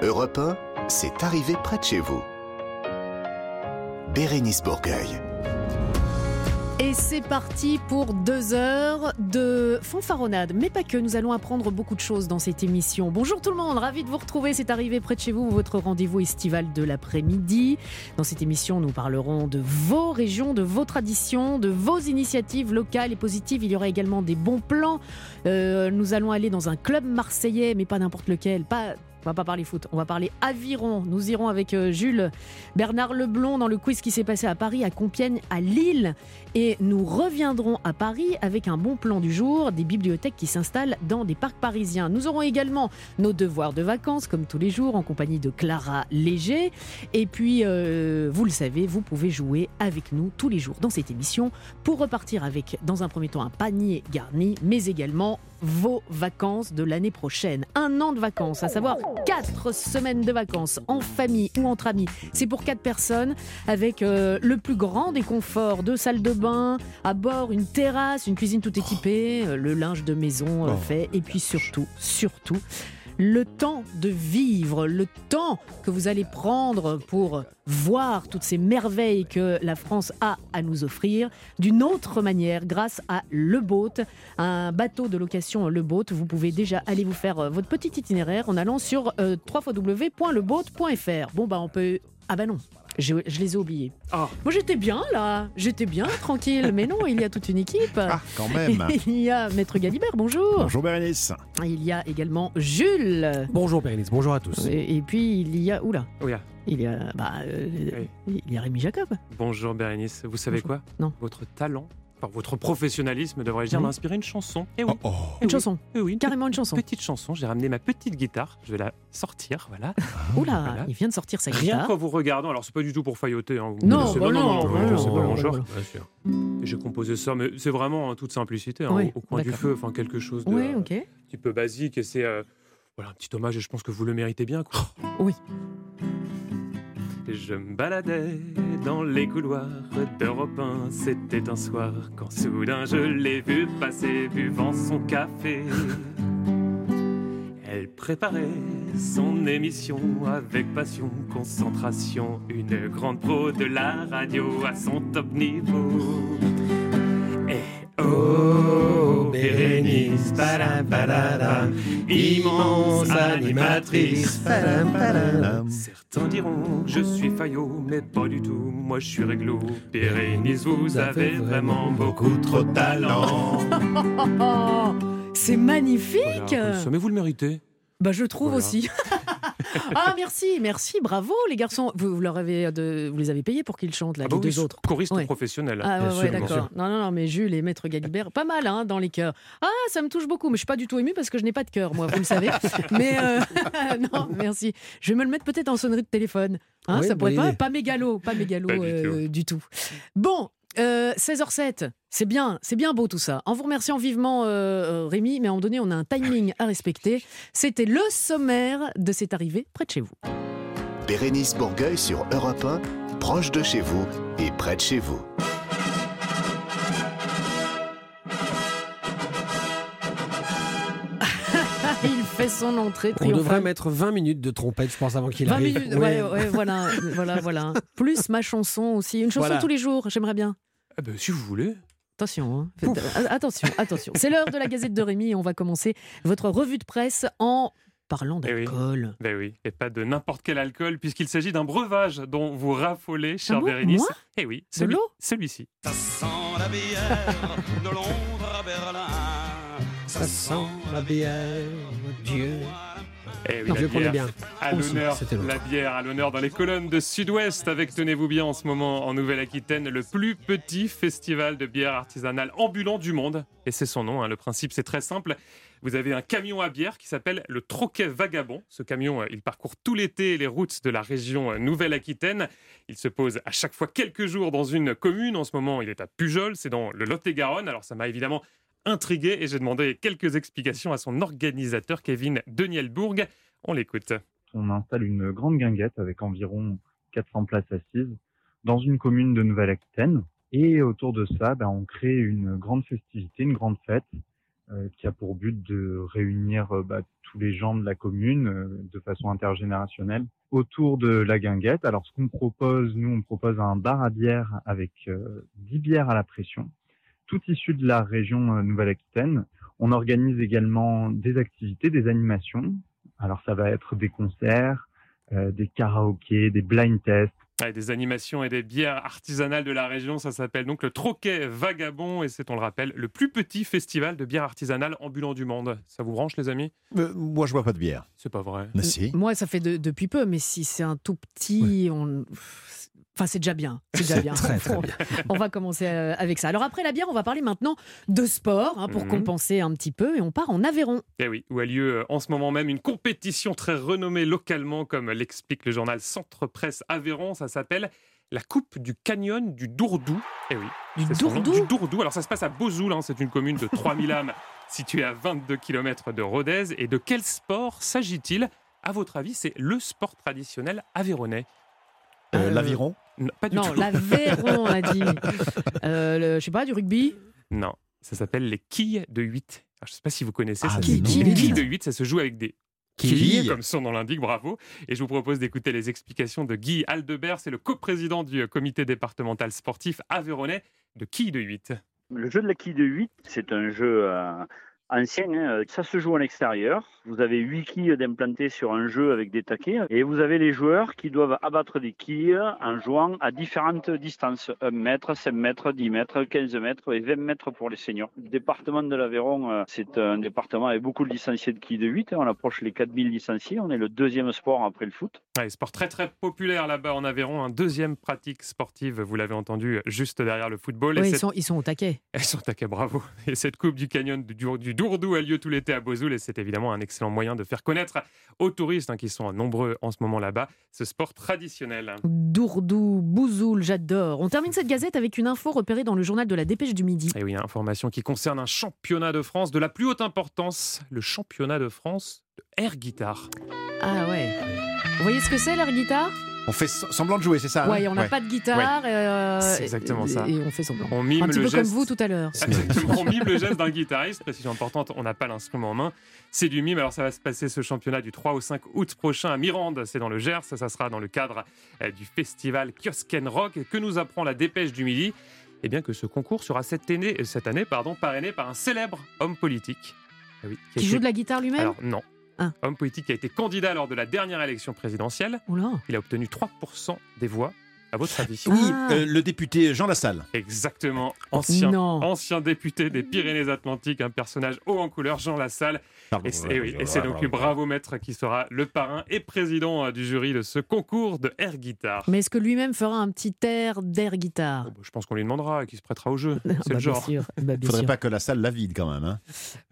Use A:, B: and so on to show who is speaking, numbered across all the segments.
A: Europe 1, c'est arrivé près de chez vous. Bérénice Bourgueil.
B: Et c'est parti pour deux heures de fanfaronnade. Mais pas que, nous allons apprendre beaucoup de choses dans cette émission. Bonjour tout le monde, ravi de vous retrouver. C'est arrivé près de chez vous, votre rendez-vous estival de l'après-midi. Dans cette émission, nous parlerons de vos régions, de vos traditions, de vos initiatives locales et positives. Il y aura également des bons plans. Euh, nous allons aller dans un club marseillais, mais pas n'importe lequel, pas on va pas parler foot, on va parler aviron. Nous irons avec euh, Jules Bernard Leblond dans le quiz qui s'est passé à Paris, à Compiègne, à Lille. Et nous reviendrons à Paris avec un bon plan du jour, des bibliothèques qui s'installent dans des parcs parisiens. Nous aurons également nos devoirs de vacances, comme tous les jours, en compagnie de Clara Léger. Et puis, euh, vous le savez, vous pouvez jouer avec nous tous les jours dans cette émission pour repartir avec, dans un premier temps, un panier garni, mais également vos vacances de l'année prochaine. Un an de vacances, à savoir quatre semaines de vacances en famille ou entre amis. C'est pour quatre personnes avec euh, le plus grand des conforts, deux salles de bain, à bord une terrasse, une cuisine tout équipée, euh, le linge de maison euh, fait et puis surtout, surtout le temps de vivre, le temps que vous allez prendre pour voir toutes ces merveilles que la France a à nous offrir d'une autre manière grâce à Le Boat, un bateau de location Le Boat. Vous pouvez déjà aller vous faire euh, votre petit itinéraire en allant sur euh, www.leboat.fr. Bon bah on peut ah bah non, je, je les ai oubliés.
C: Ah.
B: Moi j'étais bien là, j'étais bien tranquille, mais non, il y a toute une équipe.
D: Ah, quand même.
B: Il y a Maître Galibert, bonjour.
D: Bonjour Bérénice.
B: Il y a également Jules.
C: Bonjour Bérénice, bonjour à tous.
B: Et, et puis il y a oula,
E: Oui, ah.
B: il y a bah, euh, il y a Rémi Jacob.
E: bonjour Bérénice. Vous savez
B: Bonjour.
E: quoi?
B: Non.
E: Votre talent, enfin votre professionnalisme, devrais-je dire, m'a inspiré une chanson. Et oui.
D: Oh, oh.
E: Eh
B: Une
E: oui.
B: chanson,
E: Eh oui, une
B: carrément une chanson.
E: petite chanson. J'ai ramené ma petite guitare. Je vais la sortir, voilà.
B: Oula,
E: Voilà.
B: il vient de sortir sa
E: Rien
B: guitare.
E: qu'en vous regardant. Alors c'est pas du tout pour failloter. Hein, vous
B: Non, bah non,
E: non,
B: bah
E: je
B: non,
E: sais pas
B: bah
E: mon
B: non,
E: genre.
C: Bien sûr.
E: J'ai composé ça, mais c'est vraiment en toute simplicité, hein,
B: Oui,
E: au, au coin du feu, enfin quelque chose de
B: Oui,
E: euh, un petit peu basique. Et c'est euh, voilà un petit hommage. Et je pense que vous le méritez bien, quoi.
B: Oui.
E: Je me baladais dans les couloirs d'Europe 1, c'était un soir, quand soudain je l'ai vu passer buvant son café. Elle préparait son émission avec passion, concentration, une grande pro de la radio à son top niveau. Et oh, Bérénice, padam, padam, immense animatrice. padam, padam. Certains diront je suis faillot, mais pas du tout, moi je suis réglo. Bérénice, vous avez vraiment beaucoup trop de talent.
B: C'est magnifique.
E: Voilà, mais vous le méritez.
B: Bah je trouve
E: Voilà.
B: aussi. ah merci, merci, bravo les garçons. Vous, vous leur avez de- vous les avez payés pour qu'ils chantent là,
E: Ah bah
B: les
E: oui,
B: deux autres.
E: Choriste
B: Ouais.
E: professionnel.
B: Ah ouais, d'accord. Non, non, non, mais Jules et Maître Galibert, pas mal hein, dans les cœurs. Ah, ça me touche beaucoup, mais je suis pas du tout ému parce que je n'ai pas de cœur, moi, vous le savez. mais euh, non, merci. Je vais me le mettre peut-être en sonnerie de téléphone. Hein,
C: Oui,
B: ça pourrait
C: bonne
B: pas,
C: idée.
B: pas mégalo, pas mégalo
E: Pas du
B: euh, du tout. Bon. Euh, 16h07, c'est bien, c'est bien beau tout ça. En vous remerciant vivement euh, euh, Rémi, mais à un moment donné, on a un timing à respecter. C'était le sommaire de cette arrivée près de chez vous.
A: Bérénice Bourgueil sur Europe 1, proche de chez vous et près de chez vous.
B: Fait son entrée
C: On devrait mettre 20 minutes de trompette, je pense, avant qu'il
B: 20
C: arrive.
B: minutes, ouais, ouais, voilà, voilà, voilà. Plus ma chanson aussi. Une chanson
C: Voilà.
B: tous les jours, j'aimerais bien.
E: Ah ben, si vous voulez.
B: Attention, hein. Faites- a- attention, attention. C'est l'heure de la Gazette de Rémi et on va commencer votre revue de presse en parlant
E: Eh oui.
B: d'alcool.
E: Ben oui, et pas de n'importe quel alcool, puisqu'il s'agit d'un breuvage dont vous raffolez, cher
B: Ah bon
E: Bérénice.
B: Moi?
E: Eh oui, celui-
B: l'eau?
E: celui-ci.
F: Ça sent la bière de Londres à Berlin.
C: Ça sent la bière, Dieu.
E: Eh oui,
C: Non,
E: la
C: je
E: bière
C: bien.
E: À l'honneur, la bière à l'honneur dans les colonnes de Sud-Ouest, avec, tenez-vous bien, en ce moment en Nouvelle-Aquitaine, le plus petit festival de bière artisanale ambulant du monde. Et c'est son nom, hein, le principe c'est très simple. Vous avez un camion à bière qui s'appelle le Troquet Vagabond. Ce camion, euh, il parcourt tout l'été les routes de la région euh, Nouvelle-Aquitaine. Il se pose à chaque fois quelques jours dans une commune. En ce moment, il est à Pujol, c'est dans le Lot-et-Garonne. Alors ça m'a évidemment intrigué et j'ai demandé quelques explications à son organisateur Kevin Denielbourg. On l'écoute.
G: on installe une grande guinguette avec environ 400 places assises dans une commune de Nouvelle-Aquitaine. Et autour de ça, ben, on crée une grande festivité, une grande fête euh, qui a pour but de réunir euh, bah, tous les gens de la commune euh, de façon intergénérationnelle autour de la guinguette. Alors ce qu'on propose, nous on propose un bar à bière avec euh, 10 bières à la pression, toutes issues de la région euh, Nouvelle-Aquitaine. On organise également des activités, des animations. Alors ça va être des concerts, euh, des karaokés, des blind tests.
E: Ouais, des animations et des bières artisanales de la région, ça s'appelle donc le Troquet Vagabond et c'est, on le rappelle, le plus petit festival de bière artisanale ambulant du monde. Ça vous branche les amis?
D: Euh, moi, je bois pas de bière.
E: C'est pas vrai.
D: Mais si.
B: Moi, ça fait de- depuis peu, mais si c'est un tout petit, on... Enfin, c'est déjà bien. C'est déjà bien.
C: Très, très
B: on, on va commencer euh, avec ça. Alors après la bière, on va parler maintenant de sport hein, pour
E: Mhm.
B: compenser un petit peu et on part en Aveyron.
E: Eh oui, où a lieu euh, en ce moment même une compétition très renommée localement, comme l'explique le journal Centre Presse Aveyron. Ça s'appelle la Coupe du Canyon du Dourdou. Eh oui,
B: Du Dourdou
E: Du Dourdou. Alors ça se passe à Bozoul, hein, c'est une commune de 3000 âmes située à 22 km de Rodez. Et de quel sport s'agit-il? À votre avis, c'est le sport traditionnel avéronais
D: Euh,
B: Euh,
D: L'aviron?
E: Non, pas du
B: Non,
E: tout.
B: l'Aveyron, on a dit. Euh, le- je sais pas, du rugby?
E: Non, ça s'appelle les quilles de 8. Alors, je ne sais pas si vous connaissez
D: Ah,
E: ça.
D: mais
E: se-
D: non.
E: les quilles de 8, ça se joue avec des quilles,
D: Quilles.
E: comme son nom l'indique, bravo. Et je vous propose d'écouter les explications de Guy Aldebert, c'est le coprésident du euh, comité départemental sportif aveyronnais de quilles de 8.
H: Le jeu de la quille de 8, c'est un jeu euh, ancien. hein. Ça se joue en extérieur. Vous avez 8 quilles d'implanter sur un jeu avec des taquets. Et vous avez les joueurs qui doivent abattre des quilles en jouant à différentes distances. 1 mètre, 5 mètres, 10 mètres, 15 mètres et 20 mètres pour les seniors. Le département de l'Aveyron, euh, c'est un département avec beaucoup de licenciés de quilles de 8. On approche les 4000 licenciés. On est le deuxième sport après le foot.
E: Ouais, sport très très populaire là-bas en Aveyron, un deuxième pratique sportive, vous l'avez entendu, juste derrière le football. Et
B: Oui, ils
E: cette-
B: sont, ils sont au taquet.
E: Elles sont taquées, bravo. Et cette Coupe du Canyon du, du Dourdou a lieu tout l'été à Bozoul et c'est évidemment un excellent moyen de faire connaître aux touristes hein, qui sont nombreux en ce moment là-bas ce sport traditionnel.
B: Dourdou, Bouzoul, j'adore. On termine cette gazette avec une info repérée dans le journal de la Dépêche du Midi.
E: Et oui, une information qui concerne un championnat de France de la plus haute importance, le championnat de France de air guitare.
B: Ah ouais. Vous voyez ce que c'est l'air guitare?
D: On fait semblant de jouer, c'est ça hein?
B: Ouais, on n'a
D: Ouais.
B: pas de guitare. euh,
E: C'est exactement
B: et-
E: ça.
B: Et on fait semblant.
E: On mime
B: Un petit
E: le
B: peu
E: geste.
B: comme vous tout à l'heure.
E: On mime le geste d'un guitariste, précision importante, on n'a pas l'instrument en main, c'est du mime. Alors ça va se passer ce championnat du 3 au 5 août prochain à Mirande, c'est dans le Gers, ça sera dans le cadre euh, du festival Kiosken Rock que nous apprend la dépêche du midi. Eh bien que ce concours sera cette année, cette année pardon, parrainé par un célèbre homme politique. Ah oui, a
B: Qui
E: été-
B: joue de la guitare lui-même?
E: Alors non.
B: Ah.
E: Homme politique qui a été candidat lors de la dernière élection présidentielle.
B: Oula.
E: Il a obtenu 3% des voix. À votre avis
D: Oui,
B: Ah.
D: euh, le député Jean Lassalle.
E: Exactement. Ancien,
B: Non.
E: ancien député des Pyrénées-Atlantiques, un personnage haut en couleur, Jean Lassalle.
D: Pardon,
E: Et c'est, oui, donc Bravo Maître qui sera le parrain et président euh, du jury de ce concours de air guitare.
B: Mais est-ce que lui-même fera un petit air d'air guitare?
E: Oh, bah, je pense qu'on lui demandera et qu'il se prêtera au jeu.
B: Ah
E: C'est
B: bah,
E: le genre.
B: Bien sûr. Bah, bien
D: Faudrait
B: sûr.
D: pas que la salle la vide quand même. Hein.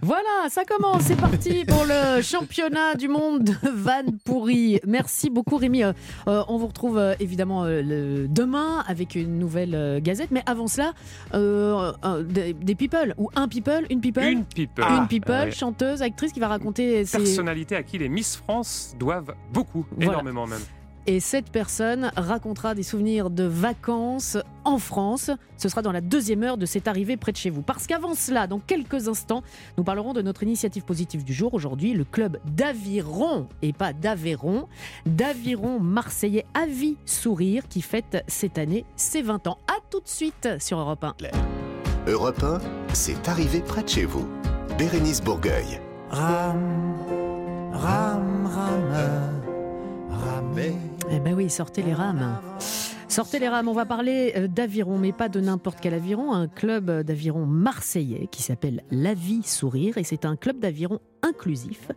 B: Voilà, ça commence. C'est parti pour le championnat du monde de Van Pourri. Merci beaucoup, Rémi. Euh, on vous retrouve euh, évidemment euh, demain avec une nouvelle euh, gazette. Mais avant cela, euh, des, des people ou un people, une people.
E: Une people.
B: Une people,
E: Ah, ouais.
B: chanteuse, actrice qui va raconter ses...
E: Personnalité à qui les Miss France doivent beaucoup,
B: Voilà.
E: énormément même.
B: Et cette personne racontera des souvenirs de vacances en France. Ce sera dans la deuxième heure de cette arrivée près de chez vous. Parce qu'avant cela, dans quelques instants, nous parlerons de notre initiative positive du jour. Aujourd'hui, le club d'Aviron, et pas d'Aveyron, d'Aviron marseillais Avis Sourire, qui fête cette année ses 20 ans. À tout de suite sur Europe 1.
A: Europe 1, c'est arrivé près de chez vous. Bérénice Bourgueil.
C: Rame, rame, rame,
B: Eh ben oui, sortez les rames. Sortez les rames, on va parler euh, d'aviron, mais pas de n'importe quel aviron, un club d'aviron marseillais qui s'appelle La Vie Sourire, et c'est un club d'aviron inclusif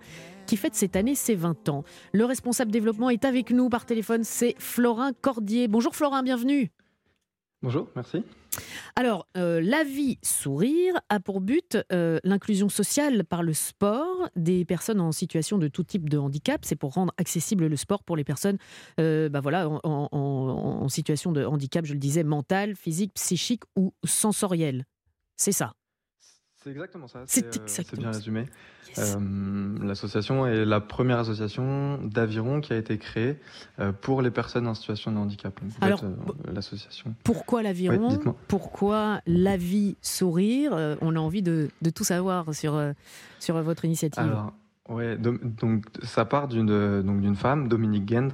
B: qui fête cette année ses 20 ans. Le responsable développement est avec nous par téléphone, c'est Florin Cordier. Bonjour Florin, bienvenue.
I: Bonjour, merci.
B: Alors, euh, la vie sourire a pour but euh, l'inclusion sociale par le sport des personnes en situation de tout type de handicap. C'est pour rendre accessible le sport pour les personnes euh, bah voilà, en, en- situation de handicap, je le disais, mental, physique, psychique ou sensoriel. C'est ça.
I: C'est exactement ça.
B: C'est
I: euh,
B: exactement
I: bien
B: ça.
I: résumé.
B: Yes.
I: Euh, L'association est la première association d'aviron qui a été créée euh, pour les personnes en situation de handicap.
B: Alors,
I: euh, l'association.
B: Pourquoi l'aviron
I: Oui.
B: Pourquoi la vie sourire? On a envie de, de tout savoir sur, sur votre initiative.
I: Alors, ouais, donc ça part d'une donc d'une femme, Dominique Gend,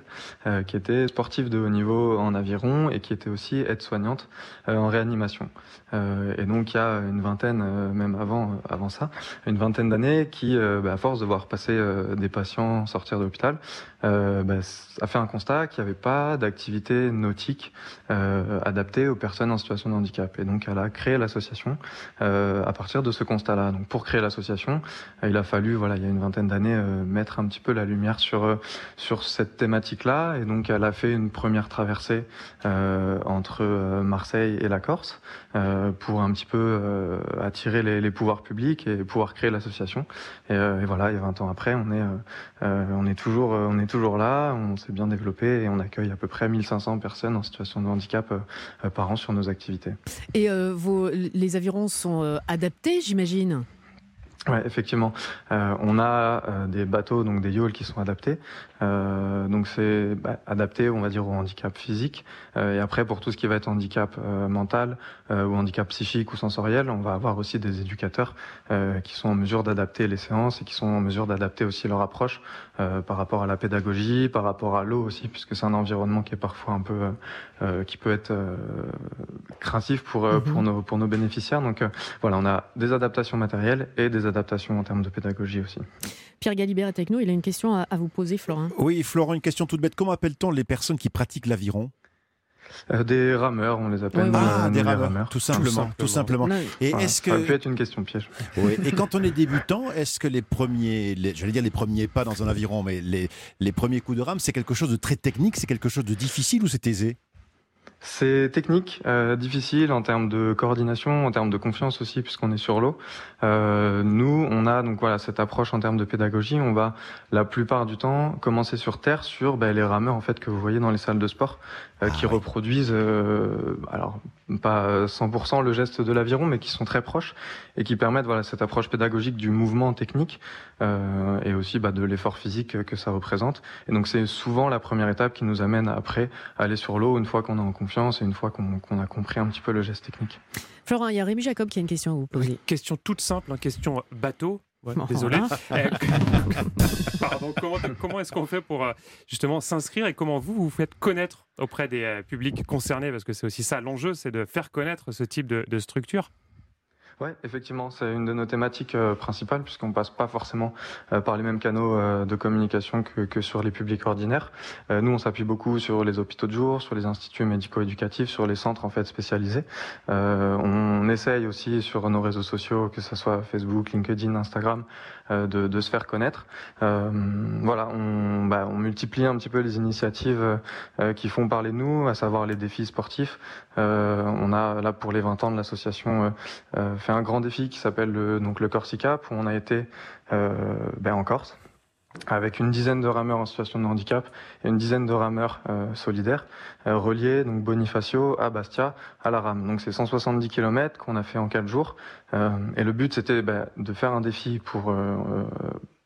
I: euh, qui était sportive de haut niveau en aviron et qui était aussi aide-soignante euh, en réanimation. Euh, et donc il y a une vingtaine, même avant avant ça, une vingtaine d'années, qui, bah, à force de voir passer des patients sortir de l'hôpital, bah, a fait un constat qu'il n'y avait pas d'activité nautique adaptée aux personnes en situation de handicap. Et donc elle a créé l'association à partir de ce constat-là. Donc pour créer l'association, il a fallu, voilà, il y a une vingtaine d'années, euh, mettre un petit peu la lumière sur euh, sur cette thématique-là. Et donc, elle a fait une première traversée euh, entre Marseille et la Corse pour un petit peu attirer les, pouvoirs publics et pouvoir créer l'association. Et, voilà, il y a 20 ans après, on est on est toujours on est toujours là. On s'est bien développé et on accueille à peu près 1500 personnes en situation de handicap par an sur nos activités.
B: Et vos, les avirons sont adaptés, j'imagine?
I: Ouais, effectivement. Euh, on a euh, des bateaux, donc des yawls qui sont adaptés. Euh, donc c'est bah, adapté, on va dire, au handicap physique. Et après, pour tout ce qui va être handicap mental ou handicap psychique ou sensoriel, on va avoir aussi des éducateurs qui sont en mesure d'adapter les séances et qui sont en mesure d'adapter aussi leur approche par rapport à la pédagogie, par rapport à l'eau aussi, puisque c'est un environnement qui est parfois un peu, qui peut être euh, craintif pour euh, pour nos pour nos bénéficiaires. Donc euh, voilà, on a des adaptations matérielles et des adaptations en termes de pédagogie aussi.
B: Pierre Galibert est avec nous, il a une question à, à vous poser, Florin.
D: Oui, Florent, une question toute bête. Comment appelle-t-on les personnes qui pratiquent l'aviron?
I: Euh, des rameurs, on les appelle.
D: Ah,
I: euh,
D: des rameurs, tout simplement. Tout simplement.
B: Non,
D: Et
I: Voilà,
D: est-ce
I: Ça aurait pu
D: que.
I: être une question piège.
D: Oui, Et quand on est débutant, est-ce que les premiers, les- j'allais dire les premiers pas dans un aviron, mais les, les premiers coups de rame, c'est quelque chose de très technique, c'est quelque chose de difficile ou c'est aisé?
I: C'est technique, euh, difficile en termes de coordination, en termes de confiance aussi, puisqu'on est sur l'eau. Euh, nous, on a donc voilà cette approche en termes de pédagogie. On va la plupart du temps commencer sur terre, sur ben, les rameurs en fait que vous voyez dans les salles de sport, euh, qui reproduisent, euh, alors pas 100% le geste de l'aviron, mais qui sont très proches et qui permettent voilà cette approche pédagogique du mouvement technique euh, et aussi bah, de l'effort physique que ça représente. Et donc c'est souvent la première étape qui nous amène après à aller sur l'eau une fois qu'on est en confiance et une fois qu'on a compris un petit peu le geste technique.
B: Florent, il y a Rémi Jacob qui a une question à vous poser.
E: Question toute simple, hein, question bateau. Ouais, désolé. Euh, Pardon, comment comment est-ce qu'on fait pour euh, justement s'inscrire et comment vous vous faites connaître auprès des euh, publics concernés? Parce que c'est aussi ça l'enjeu, c'est de faire connaître ce type de, de structure.
I: Ouais, effectivement, c'est une de nos thématiques euh, principales puisqu'on passe pas forcément euh, par les mêmes canaux euh, de communication que, sur les publics ordinaires. Nous, on s'appuie beaucoup sur les hôpitaux de jour, sur les instituts médico-éducatifs, sur les centres en fait spécialisés. On essaye aussi sur nos réseaux sociaux, que ce soit Facebook, LinkedIn, Instagram, de, de se faire connaître. Euh, voilà, on, bah, on multiplie un petit peu les initiatives euh, qui font parler de nous, à savoir les défis sportifs. Euh, on a là pour les 20 ans de l'association euh, euh, fait un grand défi qui s'appelle le, donc le Corsica, où on a été euh, ben, en Corse avec une dizaine de rameurs en situation de handicap et une dizaine de rameurs euh, solidaires euh, reliés donc Bonifacio à Bastia à la rame. Donc c'est 170 km qu'on a fait en quatre jours Euh, et le but c'était ben, de faire un défi pour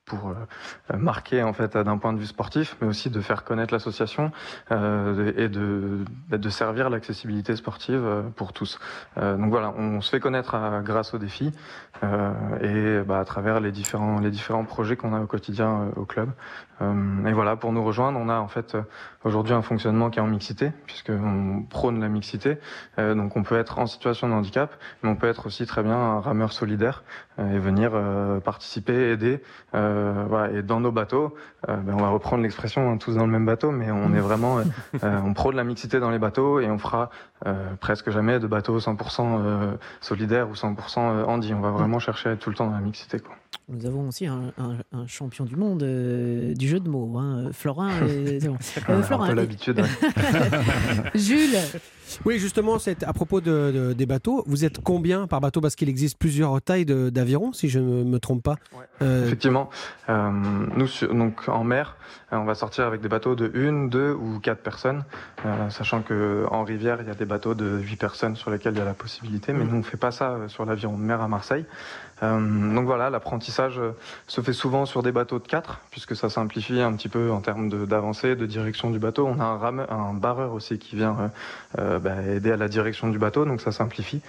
I: pour euh, marquer en fait d'un point de vue sportif, mais aussi de faire connaître l'association euh, et de, de servir l'accessibilité sportive euh, pour tous. Donc voilà, on se fait connaître à- grâce aux défis et bah, à travers les différents les différents projets qu'on a au quotidien au club. Euh, et voilà, pour nous rejoindre, on a en fait euh, aujourd'hui un fonctionnement qui est en mixité, puisqu'on prône la mixité. Euh, donc on peut être en situation de handicap, mais on peut être aussi très bien un rameur solidaire et venir participer, aider. Voilà. Et dans nos bateaux, ben, on va reprendre l'expression hein, tous dans le même bateau, mais on est vraiment, on prône la mixité dans les bateaux et on fera presque jamais de bateaux 100% euh, solidaires ou 100% handi. On va vraiment chercher à être tout le temps dans la mixité. Quoi.
B: Nous avons aussi un, un- un champion du monde euh, du jeu de mots, hein. Florin. euh, c'est bon. Euh, Florin,
I: peu
B: et-
I: l'habitude. ouais.
B: Jules,
J: Oui, justement, c'est à propos de- de- des bateaux. Vous êtes combien par bateau? Parce qu'il existe plusieurs tailles l'aviron, si je ne me trompe pas. Euh,
I: Effectivement, euh, nous sur- donc en mer, euh, on va sortir avec des bateaux de une, deux ou quatre personnes, euh, sachant que en rivière il y a des bateaux de huit personnes sur lesquels il y a la possibilité, mais nous on fait pas ça euh, sur l'aviron de mer à Marseille. Euh, donc voilà, l'apprentissage euh, se fait souvent sur des bateaux de 4, puisque ça simplifie un petit peu en termes d'avancée, de, direction du bateau. On a un, un barreur aussi qui vient euh, bah, aider à la direction du bateau, donc ça simplifie.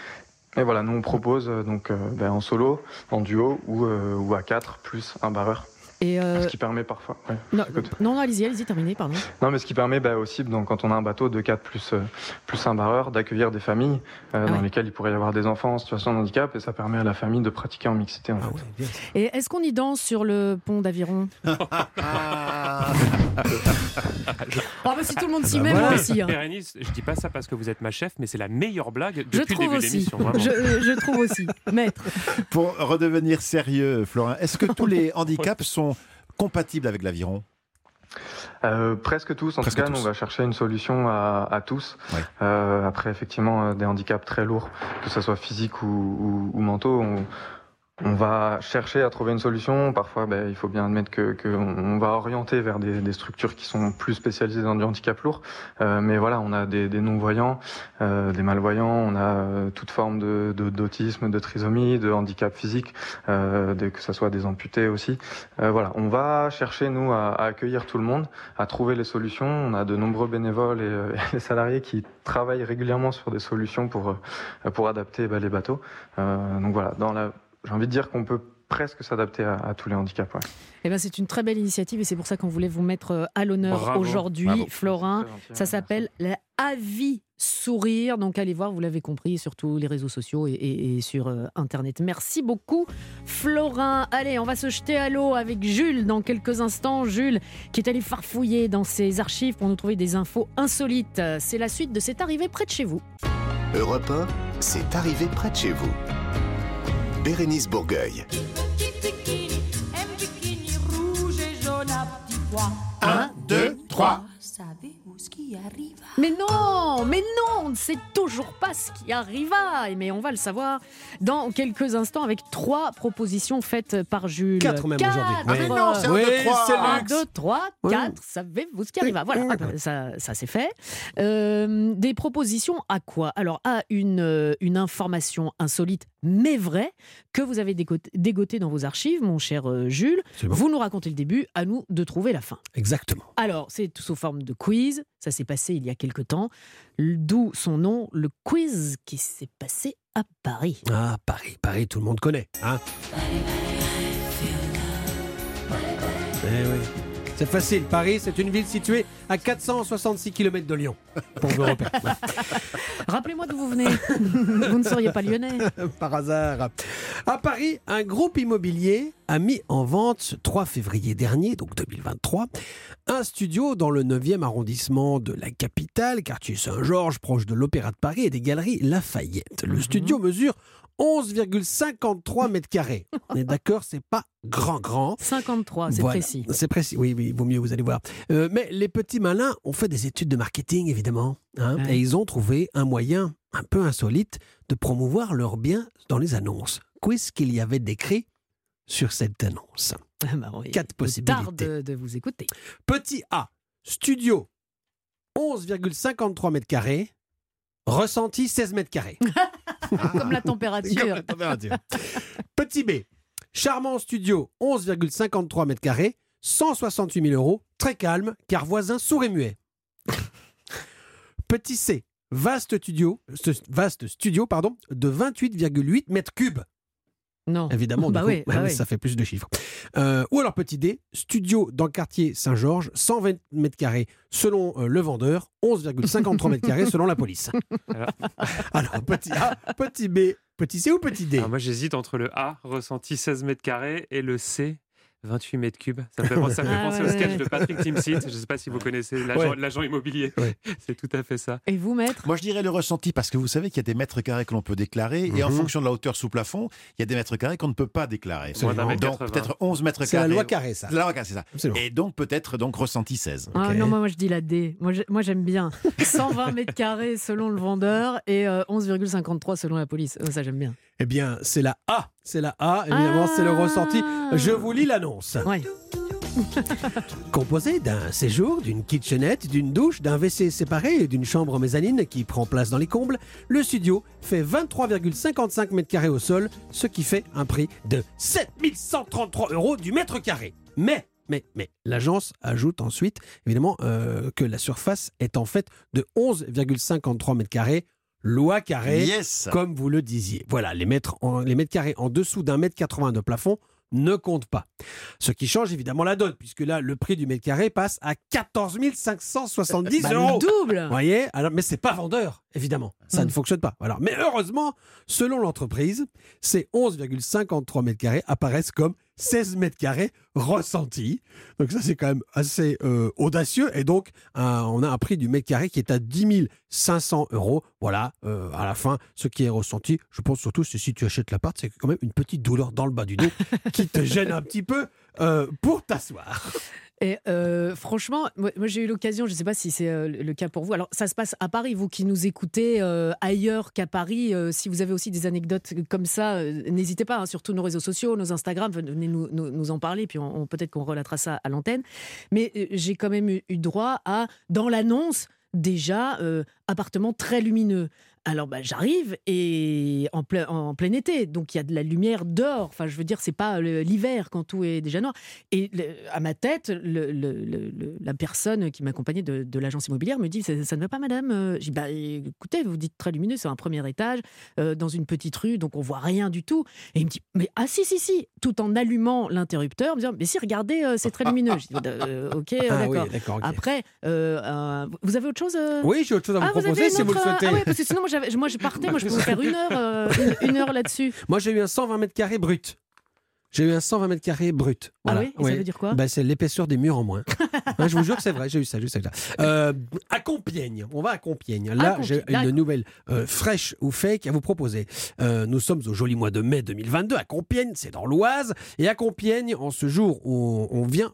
I: Et voilà, nous on propose donc bah, en solo, en duo ou, euh, ou à 4 plus un barreur.
B: Et euh,
I: Ce qui permet parfois. ouais.
B: non, non, non, allez-y, allez-y, terminez, pardon.
I: Non, mais ce qui permet bah, aussi, donc, quand on a un bateau de 4 plus, euh, plus un barreur, d'accueillir des familles euh, dans
B: ouais.
I: lesquelles il pourrait y avoir des enfants en situation de handicap et ça permet à la famille de pratiquer en mixité. En fait.
B: Et est-ce qu'on y danse sur le pont d'Aviron? Ah bah si tout le monde s'y
E: Bah
B: met,
E: voilà.
B: moi aussi. hein.
E: Bérénice, je dis pas ça parce que vous êtes ma chef, mais c'est la meilleure blague
B: Je
E: depuis le
B: trouve
E: de
B: aussi.
E: l'émission.
B: Je, je trouve aussi. Maître.
D: Pour redevenir sérieux, Florin, est-ce que tous les handicaps sont compatibles avec l'aviron
I: Euh, presque tous, en
D: Presque
I: tout cas,
D: tous.
I: on va chercher une solution à, à tous. Euh, après, effectivement, euh, des handicaps très lourds, que ce soit physique ou, ou, ou mentaux, on, on va chercher à trouver une solution. Parfois, ben, il faut bien admettre que, que on va orienter vers des, des structures qui sont plus spécialisées dans du handicap lourd. Euh, mais voilà, on a des, des non-voyants, euh, des malvoyants, on a euh, toute forme de d'autisme, de, trisomie, de handicap physique, euh, que ce soit des amputés aussi. Euh, voilà, on va chercher nous à, à accueillir tout le monde, à trouver les solutions. On a de nombreux bénévoles et, euh, salariés qui travaillent régulièrement sur des solutions pour pour adapter bah, les bateaux. Donc voilà, dans la, j'ai envie de dire qu'on peut presque s'adapter à, à tous les handicaps. ouais.
B: Eh ben, c'est une très belle initiative et c'est pour ça qu'on voulait vous mettre euh, à l'honneur aujourd'hui. Florin.
I: Gentil,
B: Ça s'appelle la Avis Sourire. Donc allez voir, vous l'avez compris, sur tous les réseaux sociaux et, et- et sur euh, Internet. Merci beaucoup, Florin. Allez, on va se jeter à l'eau avec Jules dans quelques instants. Jules qui est allé farfouiller dans ses archives pour nous trouver des infos insolites. C'est la suite de C'est arrivé près de chez vous.
A: Europe 1, c'est arrivé près de chez vous. Bérénice Bourgueil.
K: rouge et jaune à petits pois.
A: Un, deux, trois.
K: Savez-vous ce qui arrive?
B: Mais non, mais non, on ne sait toujours pas ce qui arriva. Mais on va le savoir dans quelques instants avec trois propositions faites par Jules.
J: Quatre même aujourd'hui.
B: Quatre.
J: Ah, mais non, c'est un,
B: Oui,
J: deux, trois.
B: c'est
J: Un,
B: Un, deux, trois,
J: Oui.
B: quatre. Savez-vous ce qui arriva? Voilà, ah ben, ça, ça c'est fait. Euh, des propositions à quoi? Alors, à une, euh, une information insolite, mais vraie, que vous avez dégoté, dégoté dans vos archives, mon cher euh, Jules. Vous nous racontez le début, à nous de trouver la fin.
J: Exactement.
B: Alors, c'est tout sous forme de quiz. Ça s'est passé il y a quelque temps. D'où son nom, le quiz qui s'est passé à Paris.
J: Ah, Paris, Paris, tout le monde connaît. Hein? Eh oui. C'est facile. Paris, c'est une ville située à 466 km de Lyon. Pour vous repérer.
B: Rappelez-moi d'où vous venez. vous ne seriez pas lyonnais.
J: Par hasard. À Paris, un groupe immobilier a mis en vente ce 3 février dernier, donc 2023, un studio dans le 9e arrondissement de la capitale, quartier Saint-Georges, proche de l'Opéra de Paris et des galeries Lafayette. Le studio mesure 11,53 mètres carrés. On est d'accord, c'est pas grand grand.
B: 53, c'est
J: Voilà.
B: précis.
J: C'est précis, oui, oui, vaut mieux, vous allez voir. Euh, mais les petits malins ont fait des études de marketing, évidemment. hein,
B: Ouais.
J: Et ils ont trouvé un moyen un peu insolite de promouvoir leurs biens dans les annonces. Qu'est-ce qu'il y avait décrit sur cette annonce
B: Ah bah oui.
J: Quatre possibilités.
B: Tarde de, de vous écouter.
J: Petit A, studio 11,53 mètres carrés, ressenti 16 mètres carrés.
B: Comme la température.
J: Petit B, charmant studio 11,53 mètres carrés, 168 000 euros, très calme, car voisin sourd et muet. Petit C, vaste studio, ce- vaste studio pardon, de 28,8 mètres cubes.
B: Non.
J: Évidemment,
B: Bah
J: du coup,
B: oui, bah oui.
J: ça fait plus de chiffres. Euh, ou alors petit D, studio dans le quartier Saint-Georges, 120 mètres carrés selon euh, le vendeur, 11,53 mètres carrés selon la police. Alors petit A, petit B, petit C ou petit D?
E: Alors moi j'hésite entre le A, ressenti 16 mètres carrés, et le C, 28 mètres cubes. Ça me fait, penser- ça me fait
B: Ah
E: penser
B: ouais,
E: au sketch
B: ouais.
E: de Patrick Timsit. Je ne sais pas si vous connaissez l'agent
D: Ouais.
E: immobilier. C'est tout à fait ça.
B: Et vous, maître?
D: Moi, je dirais le ressenti parce que vous savez qu'il y a des mètres carrés que l'on peut déclarer et en
J: Mhm.
D: fonction de la hauteur sous plafond, il y a des mètres carrés qu'on ne peut pas déclarer.
E: Moins d'un mètre
D: Donc
E: 80.
D: peut-être 11 mètres
J: C'est la
D: carrés.
J: loi carré, ça.
D: C'est la loi carré, c'est ça.
J: Absolument.
D: Et donc peut-être donc ressenti 16.
B: Ah non, moi, moi, je dis la D. Moi, j'aime bien. 120 mètres carrés selon le vendeur et euh, 11,53 selon la police. Euh, Ça j'aime bien.
J: Eh bien, c'est la A. C'est la A, évidemment, c'est le ressenti. Je vous lis l'annonce.
B: Ouais.
J: Composé d'un séjour, d'une kitchenette, d'une douche, d'un WC séparé et d'une chambre mezzanine qui prend place dans les combles, le studio fait 23,55 mètres carrés au sol, ce qui fait un prix de 7133 euros du mètre carré. Mais, mais, mais, l'agence ajoute ensuite, évidemment, euh, que la surface est en fait de 11,53 mètres carrés. Loi carré,
D: Yes.
J: comme vous le disiez. Voilà, les mètres, en- les mètres carrés en dessous d'un mètre 80 de plafond ne comptent pas. Ce qui change évidemment la donne, puisque là, le prix du mètre carré passe à 14 570
B: Bah, le
J: euros.
B: double.
J: Vous voyez? Alors, Mais c'est pas vendeur, évidemment. Ça ne fonctionne pas. Alors, mais heureusement, selon l'entreprise, ces 11,53 mètres carrés apparaissent comme 16 mètres carrés ressentis. Donc ça, c'est quand même assez euh, audacieux. Et donc, on a un prix du mètre carré qui est à 10 500 euros. Voilà, euh, à la fin, ce qui est ressenti, je pense surtout, c'est si tu achètes l'appart, c'est quand même une petite douleur dans le bas du dos qui te gêne un petit peu euh, pour t'asseoir.
B: Et euh, franchement, moi, j'ai eu l'occasion, je ne sais pas si c'est euh, le cas pour vous. Alors ça se passe à Paris, vous qui nous écoutez euh, ailleurs qu'à Paris. si vous avez aussi des anecdotes comme ça, n'hésitez pas, hein, sur tous nos réseaux sociaux, nos Instagram, venez nous, en parler, puis on, peut-être qu'on relatera ça à l'antenne. Mais j'ai quand même eu, droit à, dans l'annonce, déjà, appartement très lumineux. Alors bah, j'arrive et en plein, en plein été, donc il y a de la lumière dehors. Enfin, je veux dire, c'est pas l'hiver quand tout est déjà noir. Et le- à ma tête, le- le- la personne qui m'accompagnait de, de l'agence immobilière me dit ça, ça ne va pas, madame. Euh, dis bah écoutez, vous dites très lumineux, c'est un premier étage euh, dans une petite rue, donc on voit rien du tout. Et il me dit mais ah si si si, tout en allumant l'interrupteur, en me disant mais si regardez, euh, c'est très lumineux. Je dis Euh, ok,
J: Ah
B: d'accord. Après, vous avez autre chose
J: Oui, j'ai autre chose à vous
B: ah,
J: proposer si vous le souhaitez.
B: Ah ouais, parce que sinon, moi, j'avais- moi je partais, moi je pouvais faire une heure, euh, une, une heure là-dessus.
J: Moi, j'ai eu un 120 mètres carrés brut. J'ai eu un 120 mètres carrés brut.
B: Ah oui Et ça veut dire quoi?
J: Bah, C'est l'épaisseur des murs en moins. Je vous jure que c'est vrai, j'ai eu ça. J'ai eu ça. Euh, à Compiègne, on va à Compiègne. Là, j'ai une nouvelle euh, fraîche ou fake à vous proposer. Euh, nous sommes au joli mois de mai 2022 à Compiègne, c'est dans l'Oise. Et à Compiègne, en ce jour où on, on vient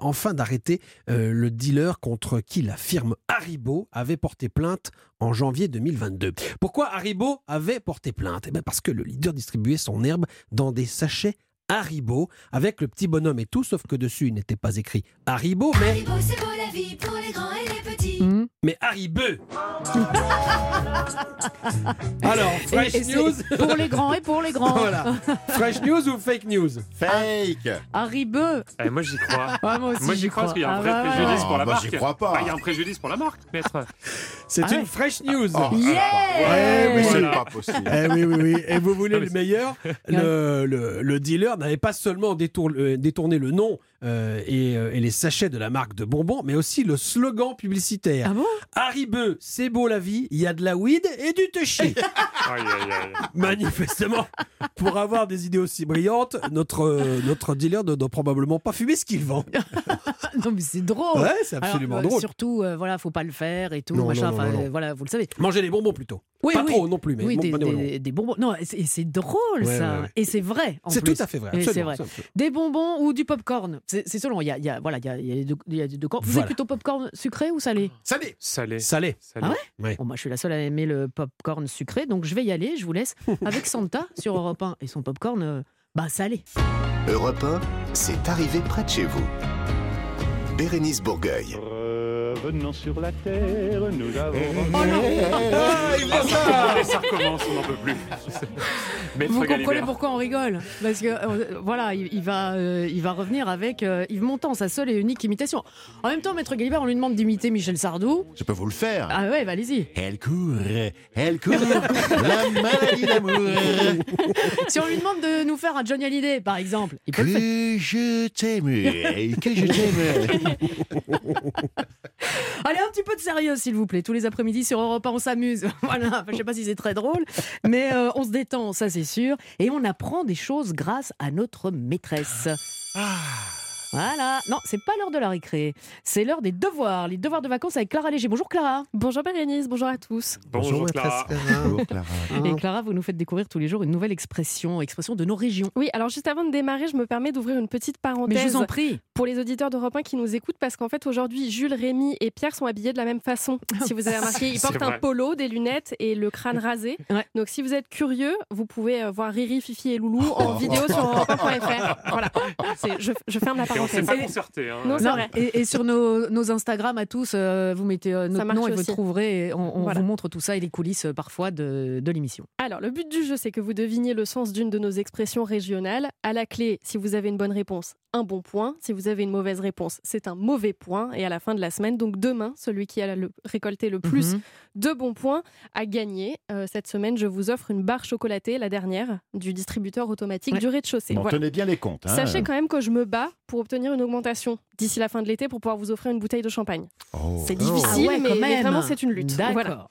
J: enfin d'arrêter le dealer contre qui la firme Haribo avait porté plainte en janvier 2022. Pourquoi Haribo avait porté plainte? Eh ben Parce que le leader distribuait son herbe dans des sachets Haribo, avec le petit bonhomme et tout, sauf que dessus il n'était pas écrit Haribo, mais,
K: Haribo, c'est beau la vie pour les grands et les petits.
J: Mais Haribo. Alors, fresh
B: Et- et c'est
J: news
B: Pour les grands et pour les grands.
J: Voilà. Fresh news ou fake news?
D: Fake
B: Haribo.
E: Eh, moi j'y crois.
B: Ah, moi aussi,
E: moi
B: j'y
E: crois parce qu'il y a un
B: Ah,
E: vrai
B: bah,
E: préjudice pour la
D: moi,
E: marque.
D: j'y crois pas.
E: Bah, Il y a un préjudice pour la marque, maître.
J: C'est
B: Ah
J: une
B: ouais.
J: fresh news.
D: Oh,
B: Yeah
J: Ouais, mais
D: C'est
J: c'est-
D: pas possible.
J: Eh oui, oui, oui. Et vous voulez
E: Non,
J: le meilleur? Le, le- le dealer n'avait pas seulement euh, détourné le nom euh, et, euh, et les sachets de la marque de bonbons, mais aussi le slogan publicitaire.
B: Ah bon?
J: C'est beau la vie, il y a de la weed et du touché. Manifestement, pour avoir des idées aussi brillantes, notre, euh, notre dealer ne doit probablement pas fumer ce qu'il vend.
B: Non mais c'est drôle.
J: Ouais, c'est absolument
B: Alors, euh,
J: drôle.
B: Surtout, voilà, faut pas le faire et tout,
J: Non,
B: machin.
J: non, non,
B: voilà, vous le savez.
J: Manger des bonbons plutôt.
B: Oui,
J: pas
B: oui.
J: trop non plus, mais
B: oui,
J: bon,
B: des,
J: bonbons.
B: des- des bonbons. Non, et c'est drôle
J: Ouais,
B: ça.
J: ouais, ouais.
B: Et c'est vrai. en
J: C'est tout à fait vrai.
B: C'est vrai. Des bonbons ou du popcorn. C'est selon. Il y a, il y a- voilà, il y a, il y a les deux, il y a les deux camps. Vous
J: Voilà.
B: êtes plutôt popcorn sucré ou salé?
D: Salé
E: Salé.
J: Salé.
E: Salé.
B: Ah
J: Ouais?
B: Bon, moi, je suis la seule à aimer le popcorn sucré, donc je vais y aller. Je vous laisse avec Santa sur Europe 1 et son popcorn, euh, bah salé.
A: Europe 1, c'est arrivé près de chez vous. Bérénice Bourgueil.
F: Revenons sur la terre, nous avons.
B: Oh non
E: Ah, ça, ça recommence, on n'en peut plus. Maître
B: Vous comprenez
E: Galibert.
B: pourquoi on rigole Parce que euh, voilà, il, il va, euh, il va revenir avec euh, Yves Montand, sa seule et unique imitation. En même temps, Maître Galibert, on lui demande d'imiter Michel Sardou.
D: Je peux vous le faire.
B: Ah ouais, bah, allez-y.
D: Elle court, elle court, la maladie d'amour.
B: Si on lui demande de nous faire un Johnny Hallyday, par exemple, il peut le faire.
D: Que je t'aime, que je t'aime.
B: Allez, un petit peu de sérieux, s'il vous plaît. Tous les après-midi sur Europe 1, on s'amuse. voilà, je sais pas si c'est très drôle, mais euh, on se détend, ça c'est sûr. Et on apprend des choses grâce à notre maîtresse. Voilà. Non, c'est pas l'heure de la récré. C'est l'heure des devoirs. Les devoirs de vacances avec Clara Léger. Bonjour Clara.
L: Bonjour Bérénice, bonjour à tous.
E: Bonjour, Clara.
D: Bonjour, Clara.
B: Et Clara, vous nous faites découvrir tous les jours une nouvelle expression, expression de nos régions.
L: Oui, alors juste avant de démarrer, je me permets d'ouvrir une petite parenthèse
B: Mais je vous en prie.
L: pour les auditeurs d'Europe 1 qui nous écoutent parce qu'en fait aujourd'hui Jules, Rémy et Pierre sont habillés de la même façon. Si vous avez remarqué, ils portent un polo, des lunettes et le crâne rasé.
B: Ouais.
L: Donc si vous êtes curieux, vous pouvez euh, voir Riri, Fifi et Loulou en vidéo sur europe1.fr. Voilà, je, je ferme la
E: Et on s'est
L: parenthèse.
E: pas concerté. hein.
L: Non, c'est
B: Non,
L: vrai.
B: et, et sur nos, nos Instagram à tous, euh, vous mettez euh, notre nom et vous trouverez. et on on
L: Voilà.
B: vous montre tout ça et les coulisses euh, parfois de, de l'émission.
L: Alors, le but du jeu, c'est que vous deviniez le sens d'une de nos expressions régionales. À la clé, si vous avez une bonne réponse, un bon point. Si vous avez une mauvaise réponse, c'est un mauvais point. Et à la fin de la semaine, donc demain, celui qui a le- récolté le plus
B: Mhm.
L: de bons points a gagné. Euh, cette semaine, je vous offre une barre chocolatée, la dernière, du distributeur automatique
B: Ouais.
L: du rez-de-chaussée.
D: Bon,
L: Voilà.
D: tenez bien les comptes. hein.
L: Sachez quand même que je me bats pour obtenir une augmentation d'ici la fin de l'été pour pouvoir vous offrir une bouteille de champagne.
D: Oh.
L: C'est difficile,
B: Ah ouais,
L: mais, mais vraiment, c'est une lutte.
B: D'accord.
L: Voilà.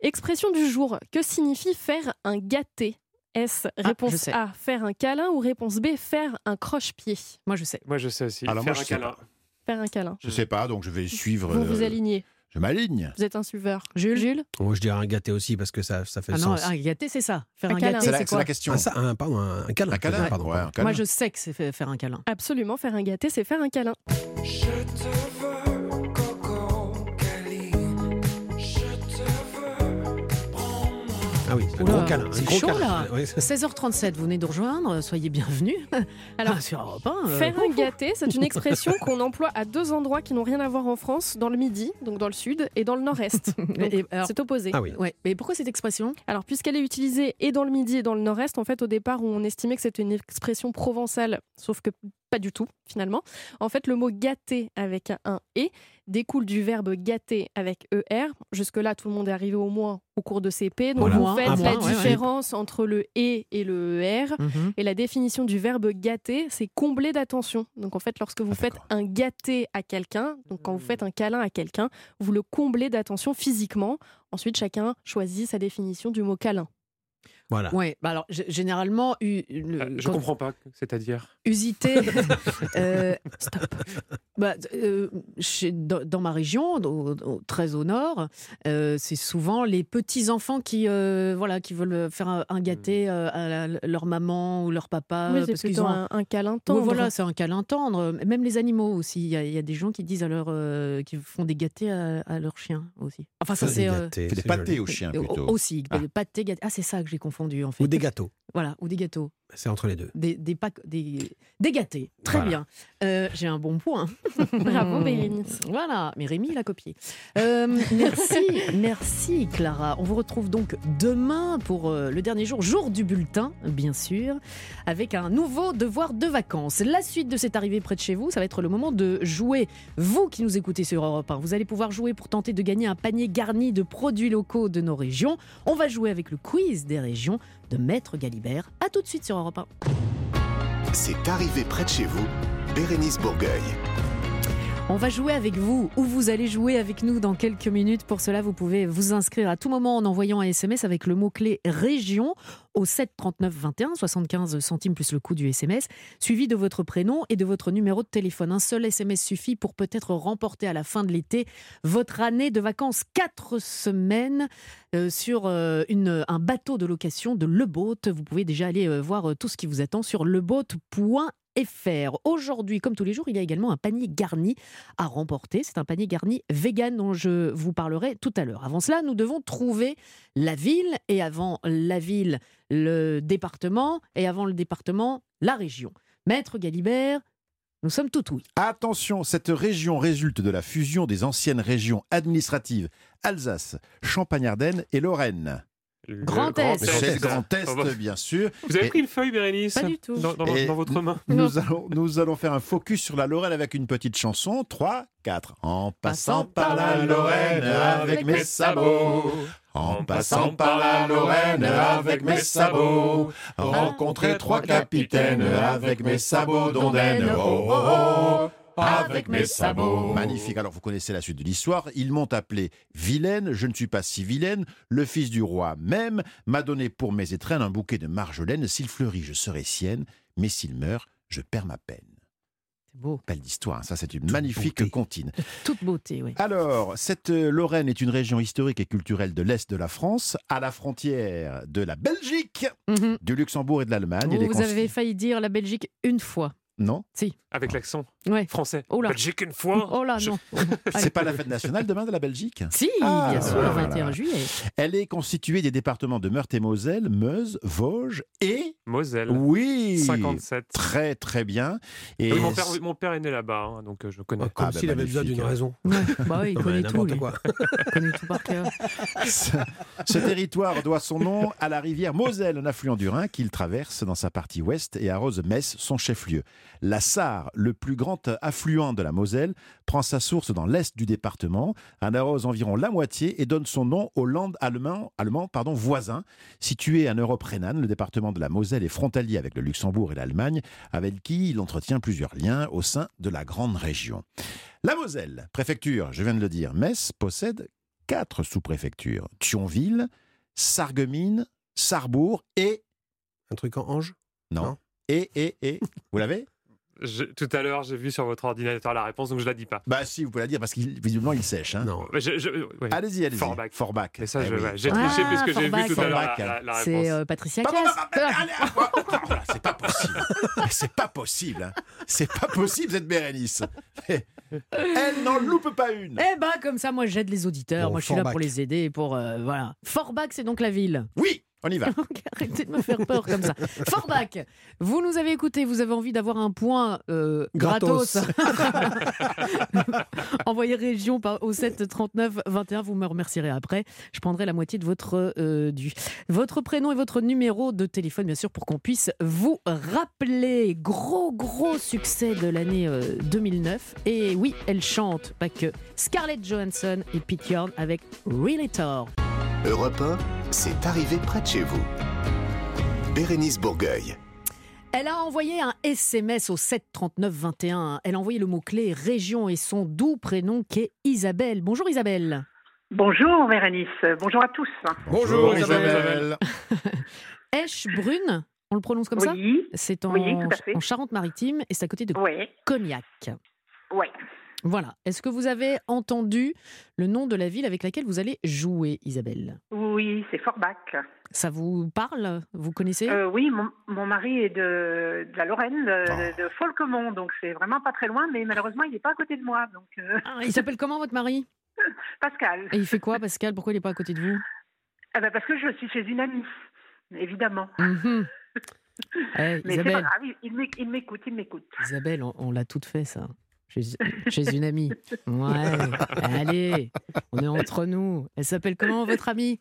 L: Expression du jour. Que signifie faire un gâté? Est-ce
B: Ah,
L: réponse. A, faire un câlin ou réponse B, faire un croche-pied?
B: Moi, je sais.
E: Moi, je sais aussi.
D: Alors,
E: Faire
D: moi, je
E: un
D: sais
E: câlin.
D: pas.
L: Faire un câlin.
D: Je sais pas, donc je vais suivre.
L: Vous vous
D: euh,
L: alignez.
D: Je m'aligne.
L: Vous êtes un suiveur.
B: Jules
L: Jules
J: Moi, je dirais un gâté aussi parce que ça, ça fait
B: Ah non,
J: sens.
B: un gâté, c'est ça. Faire
L: Un
B: un,
L: câlin.
B: gâté,
D: C'est la,
B: quoi
D: question.
J: Un, ça- un- pardon, un, un câlin.
D: Un câlin
J: Pardon,
D: Ouais,
J: pardon.
D: un câlin.
B: Moi, je sais que c'est fa- faire un câlin.
L: Absolument, faire un gâté, c'est faire un câlin.
C: Je te veux,
J: Ah oui, un
B: Oula,
J: gros câlin. un
B: c'est chaud,
J: câlin.
B: là.
J: Ouais.
B: 16h37, vous venez de rejoindre, soyez bienvenus.
L: Alors,
B: Ah, sur Europe 1, euh,
L: Faire un gâté, c'est une expression qu'on emploie à deux endroits qui n'ont rien à voir en France, dans le midi, donc dans le sud, et dans le nord-est. C'est opposé.
J: Ah oui.
B: Ouais, mais pourquoi cette expression?
L: Alors, puisqu'elle est utilisée et dans le midi et dans le nord-est, en fait, au départ, on estimait que c'était une expression provençale, sauf que pas du tout, finalement. En fait, le mot gâter avec un et découle du verbe gâter avec er. Jusque-là, tout le monde est arrivé au moins au cours de CP. Donc,
J: Voilà.
L: vous faites la
B: ouais, ouais.
L: différence entre le et et le er. Et la définition du verbe gâter, c'est combler d'attention. Donc en fait, lorsque vous
D: Ah,
L: faites un gâté à quelqu'un, donc quand vous faites un câlin à quelqu'un, vous le comblez d'attention physiquement. Ensuite, chacun choisit sa définition du mot câlin.
J: Voilà.
B: Ouais, bah alors généralement, u- le-
E: Euh, je
B: quand-
E: comprends pas, c'est-à-dire.
B: usité. euh, stop. Bah, euh, chez- dans, dans ma région, au- au- très au nord, euh, c'est souvent les petits enfants qui, euh, voilà, qui veulent faire un, un gâté euh, à la- leur maman ou leur papa.
L: Oui, c'est
B: parce qu'ils ont
L: un, un câlin tendre.
B: voilà, c'est un câlin tendre. Même les animaux aussi. Il y, y a des gens qui disent à leur, euh, qui font des gâtés à, à leurs chiens aussi. Enfin, ça c'est
J: des
B: euh,
D: pâtés aux chiens plutôt.
B: aussi
D: Ah.
B: des pâtés gâtés. Ah, c'est ça que j'ai confondu en fait.
J: Ou des gâteaux.
B: Voilà, ou des gâteaux.
J: C'est entre les deux.
B: Des, des, des, des gâtés. Très
J: Voilà.
B: bien. Euh, J'ai un bon point.
L: Bravo, Bérénice.
B: Voilà, mais Rémi l'a copié. Euh, merci, merci Clara. On vous retrouve donc demain pour euh, le dernier jour, jour du bulletin, bien sûr, avec un nouveau devoir de vacances. La suite de cette arrivée près de chez vous, ça va être le moment de jouer. Vous qui nous écoutez sur Europe 1, vous allez pouvoir jouer pour tenter de gagner un panier garni de produits locaux de nos régions. On va jouer avec le quiz des régions de Maître Galibert. À tout de suite sur Europe 1.
A: C'est arrivé près de chez vous, Bérénice Bourgueil.
B: On va jouer avec vous ou vous allez jouer avec nous dans quelques minutes. Pour cela, vous pouvez vous inscrire à tout moment en envoyant un SMS avec le mot-clé région au 7 39 21, 75 centimes plus le coût du SMS, suivi de votre prénom et de votre numéro de téléphone. Un seul SMS suffit pour peut-être remporter à la fin de l'été votre année de vacances. Quatre semaines euh, sur euh, un bateau de location de Le Boat. Vous pouvez déjà aller euh, voir tout ce qui vous attend sur leboat.fr. Aujourd'hui, comme tous les jours, il y a également un panier garni à remporter. C'est un panier garni vegan dont je vous parlerai tout à l'heure. Avant cela, nous devons trouver la ville et avant la ville, le département et avant le département, la région. Maître Galibert, nous sommes tout oui.
D: Attention, cette région résulte de la fusion des anciennes régions administratives Alsace, Champagne-Ardenne et Lorraine.
E: Le
B: Grand Est.
D: C'est le Grand
E: Ah bah.
D: Bien sûr.
E: Vous avez
D: Et-
E: pris une feuille, Bérénice
B: Pas du tout.
E: Dans, dans-
D: Et
E: dans votre main.
D: Nous allons, nous allons faire un focus sur la Lorraine avec une petite chanson. 3, 4. En passant par la Lorraine avec mes sabots. En passant par la Lorraine avec mes sabots. Rencontrer trois capitaines avec mes sabots d'ondaine. Oh, oh, oh. Avec mes sabots. Magnifique. Alors, vous connaissez la suite de l'histoire. Ils m'ont appelé vilaine. Je ne suis pas si vilaine. Le fils du roi même m'a donné pour mes étrennes un bouquet de marjolaine. S'il fleurit, je serai sienne. Mais s'il meurt, je perds ma peine.
B: beau.
D: Belle histoire, hein, ça c'est une magnifique comptine.
B: Toute beauté, oui.
D: Alors, cette euh, Lorraine est une région historique et culturelle de l'Est de la France, à la frontière de la Belgique, du Luxembourg et de l'Allemagne.
B: Mhm. Vous avez failli dire la Belgique une fois.
D: Non
B: Si.
E: Avec l'accent
B: Ouais.
E: français.
B: Oh là.
E: Belgique une fois.
B: Oh là,
E: Je-
B: non.
D: C'est pas la fête nationale demain de la Belgique?
B: Si,
D: Ah,
B: bien sûr,
D: voilà,
B: le 21
D: voilà.
B: juillet.
D: Elle est constituée des départements de Meurthe et Moselle, Meuse, Vosges et...
E: Moselle.
D: Oui
E: 57.
D: Très très bien. Et
E: Oui, mon, père, mon père est né là-bas, hein, donc euh, je connais.
J: Comme
D: Ah, bah,
J: s'il avait besoin d'une raison.
B: Bah oui, il
J: Non,
B: connaît tout.
J: quoi.
B: Il connaît tout par cœur.
D: Ce, ce territoire doit son nom à la rivière Moselle, un affluent du Rhin qu'il traverse dans sa partie ouest et arrose Metz, son chef-lieu. La Sarre, le plus grand affluent de la Moselle, prend sa source dans l'est du département, en arrose environ la moitié et donne son nom aux Landes allemands, allemands pardon, voisins. Situé en Europe rhénane, le département de la Moselle est frontalier avec le Luxembourg et l'Allemagne, avec qui il entretient plusieurs liens au sein de la grande région. La Moselle, préfecture, je viens de le dire, Metz possède quatre sous-préfectures. Thionville, Sarreguemines, Sarrebourg et...
J: Un truc en ange?
D: Non.
J: Non?
D: Et, et, et... Vous l'avez?
E: Je- tout à l'heure, j'ai vu sur votre ordinateur la réponse, donc je la dis pas.
D: Bah si, vous pouvez la dire, parce qu'il visiblement il sèche. Hein.
J: Non.
E: Mais je- je- ouais.
D: Allez-y, allez-y.
E: Forbach.
D: Forbach.
E: Mais ça,
D: Eh
E: j'ai triché puisque j'ai vu tout à l'heure la,
B: C'est
E: réponse.
B: euh, Patricia Cass.
D: ah, c'est pas possible. C'est pas possible. hein. C'est pas possible, cette Bérénice. Elle n'en loupe pas une.
B: Eh ben, comme ça, moi, j'aide les auditeurs.
J: Bon,
B: moi, je suis là pour les aider. Pour, euh, voilà. Forbach, c'est donc la ville.
D: Oui, on y va.
B: Arrêtez de me faire peur comme ça. Forbach, vous nous avez écouté, vous avez envie d'avoir un point euh, gratos. Envoyez région par, au 7 39 21, vous me remercierez après. Je prendrai la moitié de votre euh, dû. Votre prénom et votre numéro de téléphone, bien sûr, pour qu'on puisse vous rappeler. Gros, gros succès de l'année euh, 2009. Et oui, elle chante, pas que. Scarlett Johansson et Pete Yorn avec Really Tall.
A: Europe 1, c'est arrivé près de chez vous. Bérénice Bourgueil.
B: Elle a envoyé un SMS au 7 39 21. Elle a envoyé le mot-clé région et son doux prénom qui est Isabelle. Bonjour Isabelle.
M: Bonjour Bérénice, bonjour à tous.
J: Bonjour,
D: Isabelle.
B: Eschbrune, on le prononce comme ça
M: oui,
B: C'est en,
M: Oui, tout à fait.
B: en Charente-Maritime et c'est à côté de
M: oui,
B: Cognac.
M: oui.
B: Voilà. Est-ce que vous avez entendu le nom de la ville avec laquelle vous allez jouer, Isabelle?
M: Oui, c'est Forbach.
B: Ça vous parle? Vous connaissez?
M: Euh, oui, mon, mon mari est de, de la Lorraine, de,
D: Oh.
M: de Folquemont, donc c'est vraiment pas très loin, mais malheureusement il n'est pas à côté de moi. Donc euh,
B: Ah, Il s'appelle comment votre mari?
M: Pascal.
B: Et il fait quoi, Pascal? Pourquoi il n'est pas à côté de vous?
M: Ah ben, parce que je suis chez une amie, évidemment.
B: Mhm. Eh,
M: Mais c'est pas
B: Isabelle,
M: grave, il m'écoute, il m'écoute.
B: Isabelle, on, on l'a toute fait, ça. Chez, chez une amie. Ouais, allez, on est entre nous. Elle s'appelle comment, votre amie?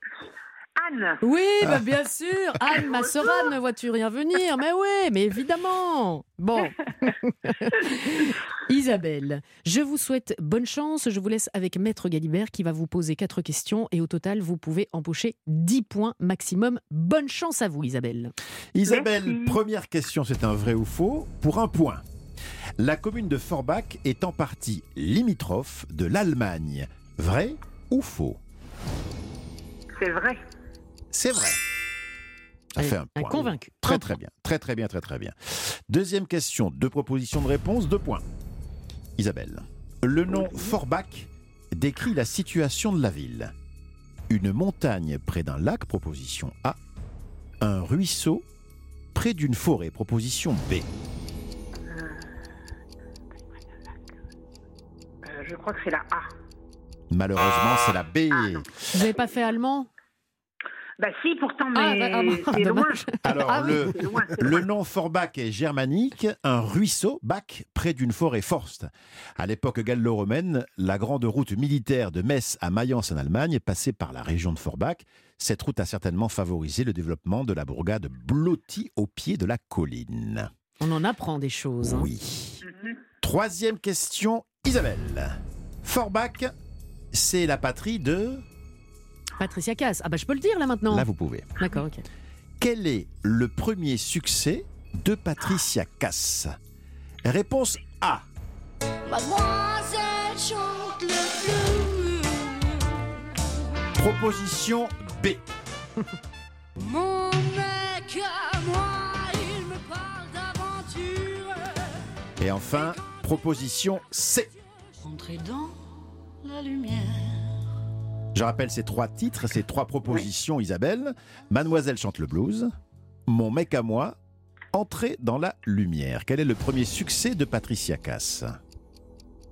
M: Anne,
B: Oui, bah bien sûr. Anne, ma sœur Anne, ne vois-tu rien venir Mais oui, mais évidemment. Bon. Isabelle, je vous souhaite bonne chance. Je vous laisse avec Maître Galibert qui va vous poser quatre questions et au total, vous pouvez empocher 10 points maximum. Bonne chance à vous, Isabelle.
D: Isabelle,
M: Merci.
D: première question, c'est un vrai ou faux? Pour un point. La commune de Forbach est en partie limitrophe de l'Allemagne. Vrai ou faux?
M: C'est vrai.
D: C'est vrai. Ça fait un
B: un
D: point.
B: convaincu.
D: Très très bien, très très bien, très très bien. Deuxième question, deux propositions de réponse, deux points. Isabelle, le nom Forbach décrit la situation de la ville. Une montagne près d'un lac, proposition A. Un ruisseau près d'une forêt, proposition B.
M: je crois que c'est la A.
D: Malheureusement, c'est la B.
B: Vous n'avez pas fait allemand?
M: Bah si, pourtant,
B: Ah,
M: mais
B: bah, ah, bah,
M: c'est loin.
B: dommage.
D: Alors,
B: Ah oui.
D: le,
M: loin,
D: le nom Forbach est germanique, un ruisseau, Bach, près d'une forêt forste. À l'époque gallo-romaine, la grande route militaire de Metz à Mayence en Allemagne passait par la région de Forbach. Cette route a certainement favorisé le développement de la bourgade blottie au pied de la colline.
B: On en apprend des choses. hein.
D: Oui. Troisième question, Isabelle. Forbach, c'est la patrie de...
B: Patricia Cass. Ah bah je peux le dire là maintenant.
D: Là, vous pouvez.
B: D'accord, ok.
D: Quel est le premier succès de Patricia Cass? Réponse A.
K: Mademoiselle chante le blues.
D: Proposition B.
K: Mon mec à moi, il me parle d'aventure.
D: Et enfin, Proposition C.
K: Entrez dans la lumière.
D: Je rappelle ces trois titres, ces trois propositions, Isabelle. Mademoiselle chante le blues, Mon mec à moi, Entrer dans la lumière. Quel est le premier succès de Patricia Cass?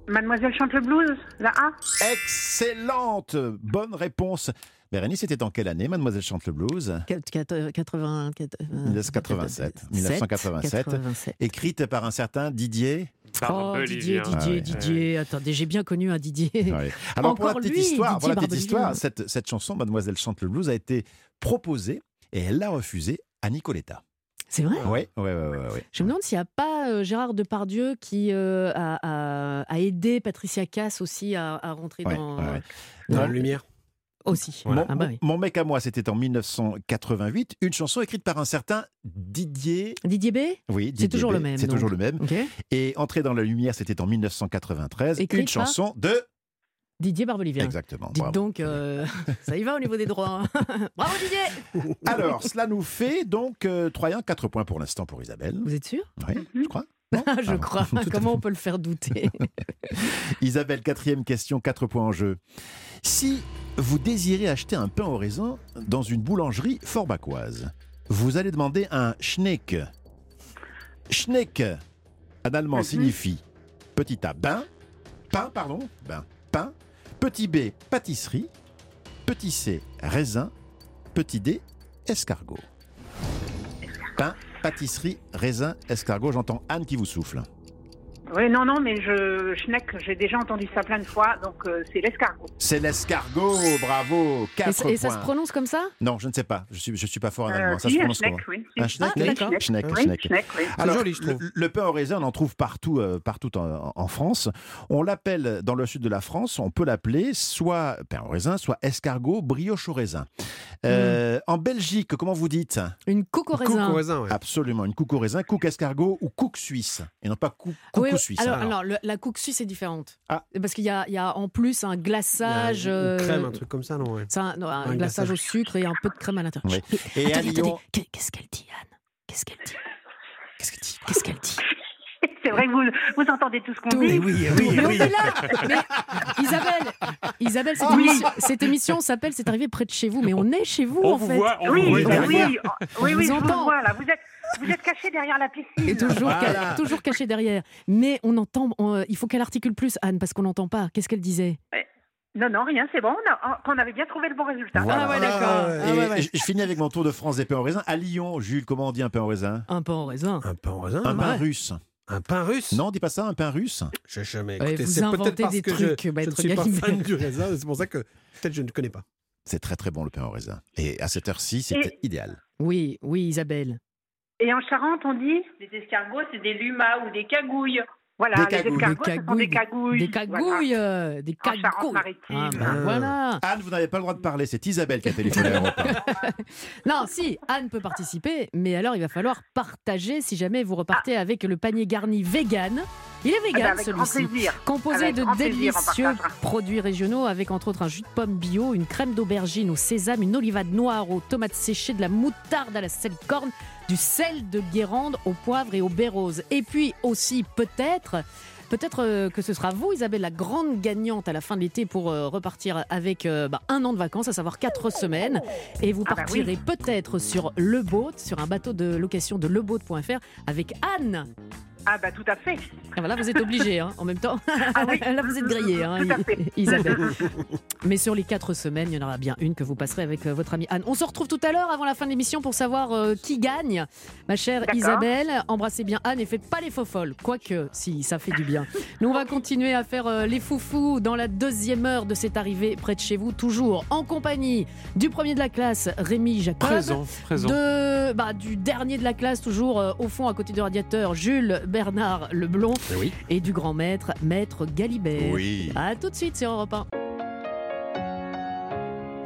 M: Mademoiselle chante le blues, la A?
D: Excellente Bonne réponse. Bérénice, c'était en quelle année, Mademoiselle chante le blues?
B: 80, 80,
D: 1987. 1987.
B: 87.
D: Écrite par un certain Didier.
B: Oh, Didier,
D: Ah
B: Didier,
D: ouais.
B: Didier. Attendez, j'ai bien connu un Didier.
D: Ouais. Alors pour la
B: Encore
D: petite
B: lui,
D: histoire, cette, cette chanson, Mademoiselle chante le blues, a été proposée et elle l'a refusée à Nicoletta.
B: C'est vrai?
D: Oui, oui, oui. oui.
B: Je me demande s'il n'y a pas euh, Gérard Depardieu qui euh, a, a- a aidé Patricia Cass aussi à, à rentrer
D: Ouais,
B: dans,
D: ouais, ouais.
J: Dans la lumière.
B: Aussi.
D: Mon,
B: Ah bah
D: mon-
B: oui.
D: mon mec à moi, c'était en 1988, une chanson écrite par un certain Didier.
B: Didier B?
D: Oui,
B: C'est toujours
D: B.
B: le même,
D: C'est toujours le même. Et Entrer dans la lumière, c'était en 1993,
B: Écrite
D: une
B: par
D: chanson de.
B: Didier Barbelivien.
D: Exactement.
B: Dites
D: bravo.
B: donc, euh, ça y va au niveau des droits. hein. Bravo Didier
D: Alors, cela nous fait donc euh, 3 1, 4 points pour l'instant pour Isabelle.
B: Vous êtes sûr?
D: Oui, je crois.
B: Je
D: Ah,
B: crois. Comment on peut le faire douter?
D: Isabelle, quatrième question, 4 points en jeu. Si vous désirez acheter un pain au raisin dans une boulangerie forbacoise, vous allez demander un Schneck. Schneck, en allemand,
M: Mhm.
D: signifie petit A, bain, pain, pardon, bain, pain, petit B, pâtisserie, petit C, raisin, petit D, escargot. Pain, pâtisserie, raisin, escargot, j'entends Anne qui vous souffle.
M: Oui, non, non, mais je, Schneck, j'ai déjà entendu ça plein de fois, donc euh, c'est l'escargot.
D: C'est l'escargot, bravo, 4
B: Et, ça-
D: points.
B: et ça se prononce comme ça?
D: Non, je ne sais pas. Je suis, je suis pas fort en
M: Euh,
D: allemand. Ça
M: si,
D: se
M: un
D: prononce
M: Schneck,
D: comment
M: oui, si.
D: Un Schneck,
B: Ah, d'accord.
D: Schneck,
M: Oui,
D: Schneck.
M: Schneck, oui.
D: Alors,
J: joli, je trouve.
D: Le, le pain au raisin, on en trouve partout, euh, partout en, en France. On l'appelle, dans le sud de la France, on peut l'appeler soit pain au raisin, soit escargot, brioche au raisin. Euh, En Belgique, comment vous dites?
B: Une
J: Coucou
B: raisin.
J: au raisin, ouais.
D: Absolument, une coucou raisin, coucou escargot ou coucou suisse. Et non pas cou- coucou. Suisse.
B: Alors, alors, le- la coupe suisse est différente.
D: Ah.
B: Parce qu'il y y a en plus un glaçage.
J: Une
B: euh,
J: crème, un truc comme ça, non ouais.
B: un, non, un
J: Un
B: glaçage
J: glaçage.
B: au sucre et un peu de crème à l'intérieur.
D: Oui.
B: Mais-
D: Et à
B: attendez,
D: Lyon-
B: attendez. Qu'est- Qu'est-ce qu'elle dit, Anne Qu'est-ce qu'elle dit Qu'est-ce qu'elle dit Qu'est-ce qu'elle dit
M: C'est vrai que vous, vous entendez tout ce qu'on dit.
J: oui,
B: Mais on est là Mais Isabelle, Isabelle cette,
M: Oui.
B: émission, cette émission s'appelle C'est arrivé près de chez vous, mais on est chez vous
E: On
B: en
E: vous
B: fait.
E: voit, on
M: Oui,
E: vous
M: oui,
E: voit.
M: oui, oui,
B: On
M: oui,
B: vous
M: je vous
B: entend.
M: vois là. Vous êtes, vous êtes caché derrière la piscine.
B: Et toujours,
J: Voilà.
B: ca- toujours caché derrière. Mais on entend, on- il faut qu'elle articule plus, Anne, parce qu'on n'entend pas. Qu'est-ce qu'elle disait?
M: Non, non, rien, c'est bon. On, a- on avait bien trouvé le bon résultat.
D: Voilà.
B: Ah ouais, d'accord.
J: Ah ouais.
B: Ah ouais,
D: je, je finis avec mon tour de France des pains au raisin. À Lyon, Jules, comment on dit un pain au raisin?
B: Un pain en raisin.
J: Un pain au raisin
D: Un pain
B: ouais.
D: russe.
J: Un pain russe?
D: Non, dis pas ça, un pain russe.
J: Je jamais.
B: Vous
J: c'est
B: inventez
J: peut-être parce
B: des
J: que
B: trucs,
J: je, je ne suis pas fan du raisin. C'est pour ça que peut-être je ne connais pas.
D: C'est très très bon le pain au raisin. Et à cette heure-ci, c'était
M: Et-
D: idéal.
B: Oui, oui, Isabelle.
M: Et en Charente, on dit Des escargots, c'est des lumas ou des cagouilles. Voilà,
D: Des
M: les
D: cagouilles.
M: escargots, ce sont des cagouilles.
B: Des cagouilles. euh, Des
M: En
B: cagouilles.
M: Charente-Maritime.
B: Ah, ben
J: Ah.
B: voilà.
D: Anne, vous n'avez pas le droit de parler. C'est Isabelle qui a téléphoné à Europe 1.
B: Non, si, Anne peut participer, mais alors il va falloir partager si jamais vous repartez avec le panier garni vegan. Il est
M: Ah ben,
B: vegan
M: avec grand
B: celui-ci. Composé
M: Avec
B: de délicieux produits régionaux avec entre autres un jus de pomme bio, une crème d'aubergine au sésame, une olivade noire aux tomates séchées, de la moutarde à la sel corne, du sel de Guérande au poivre et au baie rose. Et puis aussi peut-être Peut-être euh, que ce sera vous, Isabelle, la grande gagnante à la fin de l'été pour euh, repartir avec euh, bah, un an de vacances, à savoir quatre semaines. Et vous
M: Ah bah
B: partirez
M: oui.
B: peut-être sur le boat, sur un bateau de location de leboat.fr avec Anne.
M: Ah bah tout à fait.
B: Ah, voilà, vous êtes obligé en même temps.
M: Ah oui.
B: Là, vous êtes grillé, hein,
M: Tout à fait.
B: Isabelle. Mais sur les quatre semaines, il y en aura bien une que vous passerez avec euh, votre amie Anne. On se retrouve tout à l'heure avant la fin de l'émission pour savoir euh, qui gagne. Ma chère. Isabelle, embrassez bien Anne et faites pas les faux folles. Quoique, si, ça fait du bien. Nous, on va continuer à faire euh, les foufous dans la deuxième heure de cette arrivée près de chez vous, toujours en compagnie du premier de la classe, Rémi Jacob.
E: Présent, présent.
B: De, bah, du dernier de la classe, toujours euh, au fond à côté du radiateur, Jules Bernard Leblond.
J: Oui.
B: Et du grand maître, Maître Galibert.
D: Oui.
B: À tout de suite sur Europe 1.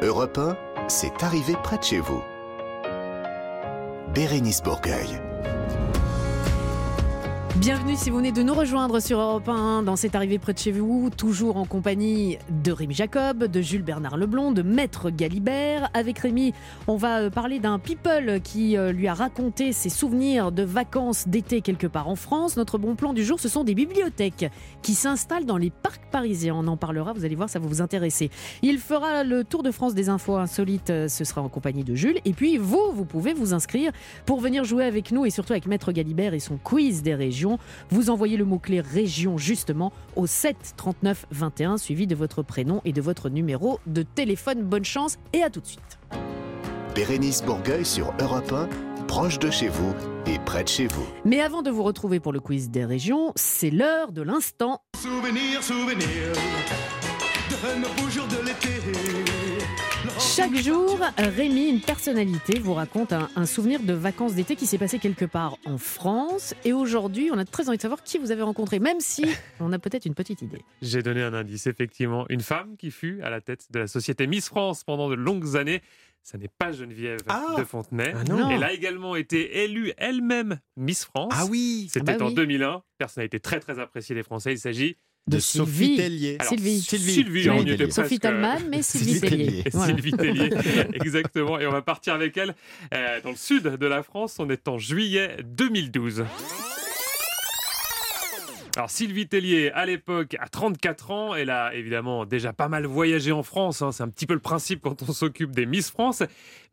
A: Europe 1, c'est arrivé près de chez vous. Bérénice Bourgueil.
B: Bienvenue si vous venez de nous rejoindre sur Europe 1 dans cette arrivée près de chez vous, toujours en compagnie de Rémi Jacob, de Jules Bernard Leblond, de Maître Galibert. Avec Rémi, on va euh, parler d'un people qui euh, lui a raconté ses souvenirs de vacances d'été quelque part en France. Notre bon plan du jour, ce sont des bibliothèques qui s'installent dans les parcs parisiens. On en parlera, vous allez voir, ça va vous intéresser. Il fera le tour de France des infos insolites, euh, ce sera en compagnie de Jules. Et puis vous, vous pouvez vous inscrire pour venir jouer avec nous et surtout avec Maître Galibert et son quiz des régions. Vous envoyez le mot-clé région justement au 7 39 21 suivi de votre prénom et de votre numéro de téléphone. Bonne chance et à tout de suite.
A: Bérénice Bourgueil sur Europe 1, proche de chez vous et près de chez vous.
B: Mais avant de vous retrouver pour le quiz des régions, c'est l'heure de l'instant.
C: Souvenir, souvenir de nos beaux jours de l'été.
B: Chaque jour, Rémi, une personnalité, vous raconte un, un souvenir de vacances d'été qui s'est passé quelque part en France. Et aujourd'hui, on a très envie de savoir qui vous avez rencontré, même si on a peut-être une petite idée.
E: J'ai donné un indice, effectivement. Une femme qui fut à la tête de la société Miss France pendant de longues années. Ça n'est pas Geneviève de Fontenay.
J: Ah non.
E: Elle a également été élue elle-même Miss France.
J: Ah oui
E: C'était
B: Ah bah
E: en
B: oui.
E: 2001. Personnalité très très appréciée des Français. Il s'agit
B: De
D: Sophie
B: Sylvie.
D: Tellier.
E: Alors,
B: Sylvie.
E: Sylvie, on était
B: Sophie. Talman, mais Sylvie
D: Sylvie
B: Tellier.
D: Tellier.
B: Voilà.
E: Sylvie Tellier, exactement. Et on va partir avec elle euh, dans le sud de la France. On est en juillet 2012. Alors Sylvie Tellier, à l'époque, à 34 ans, elle a évidemment déjà pas mal voyagé en France. hein. C'est un petit peu le principe quand on s'occupe des Miss France.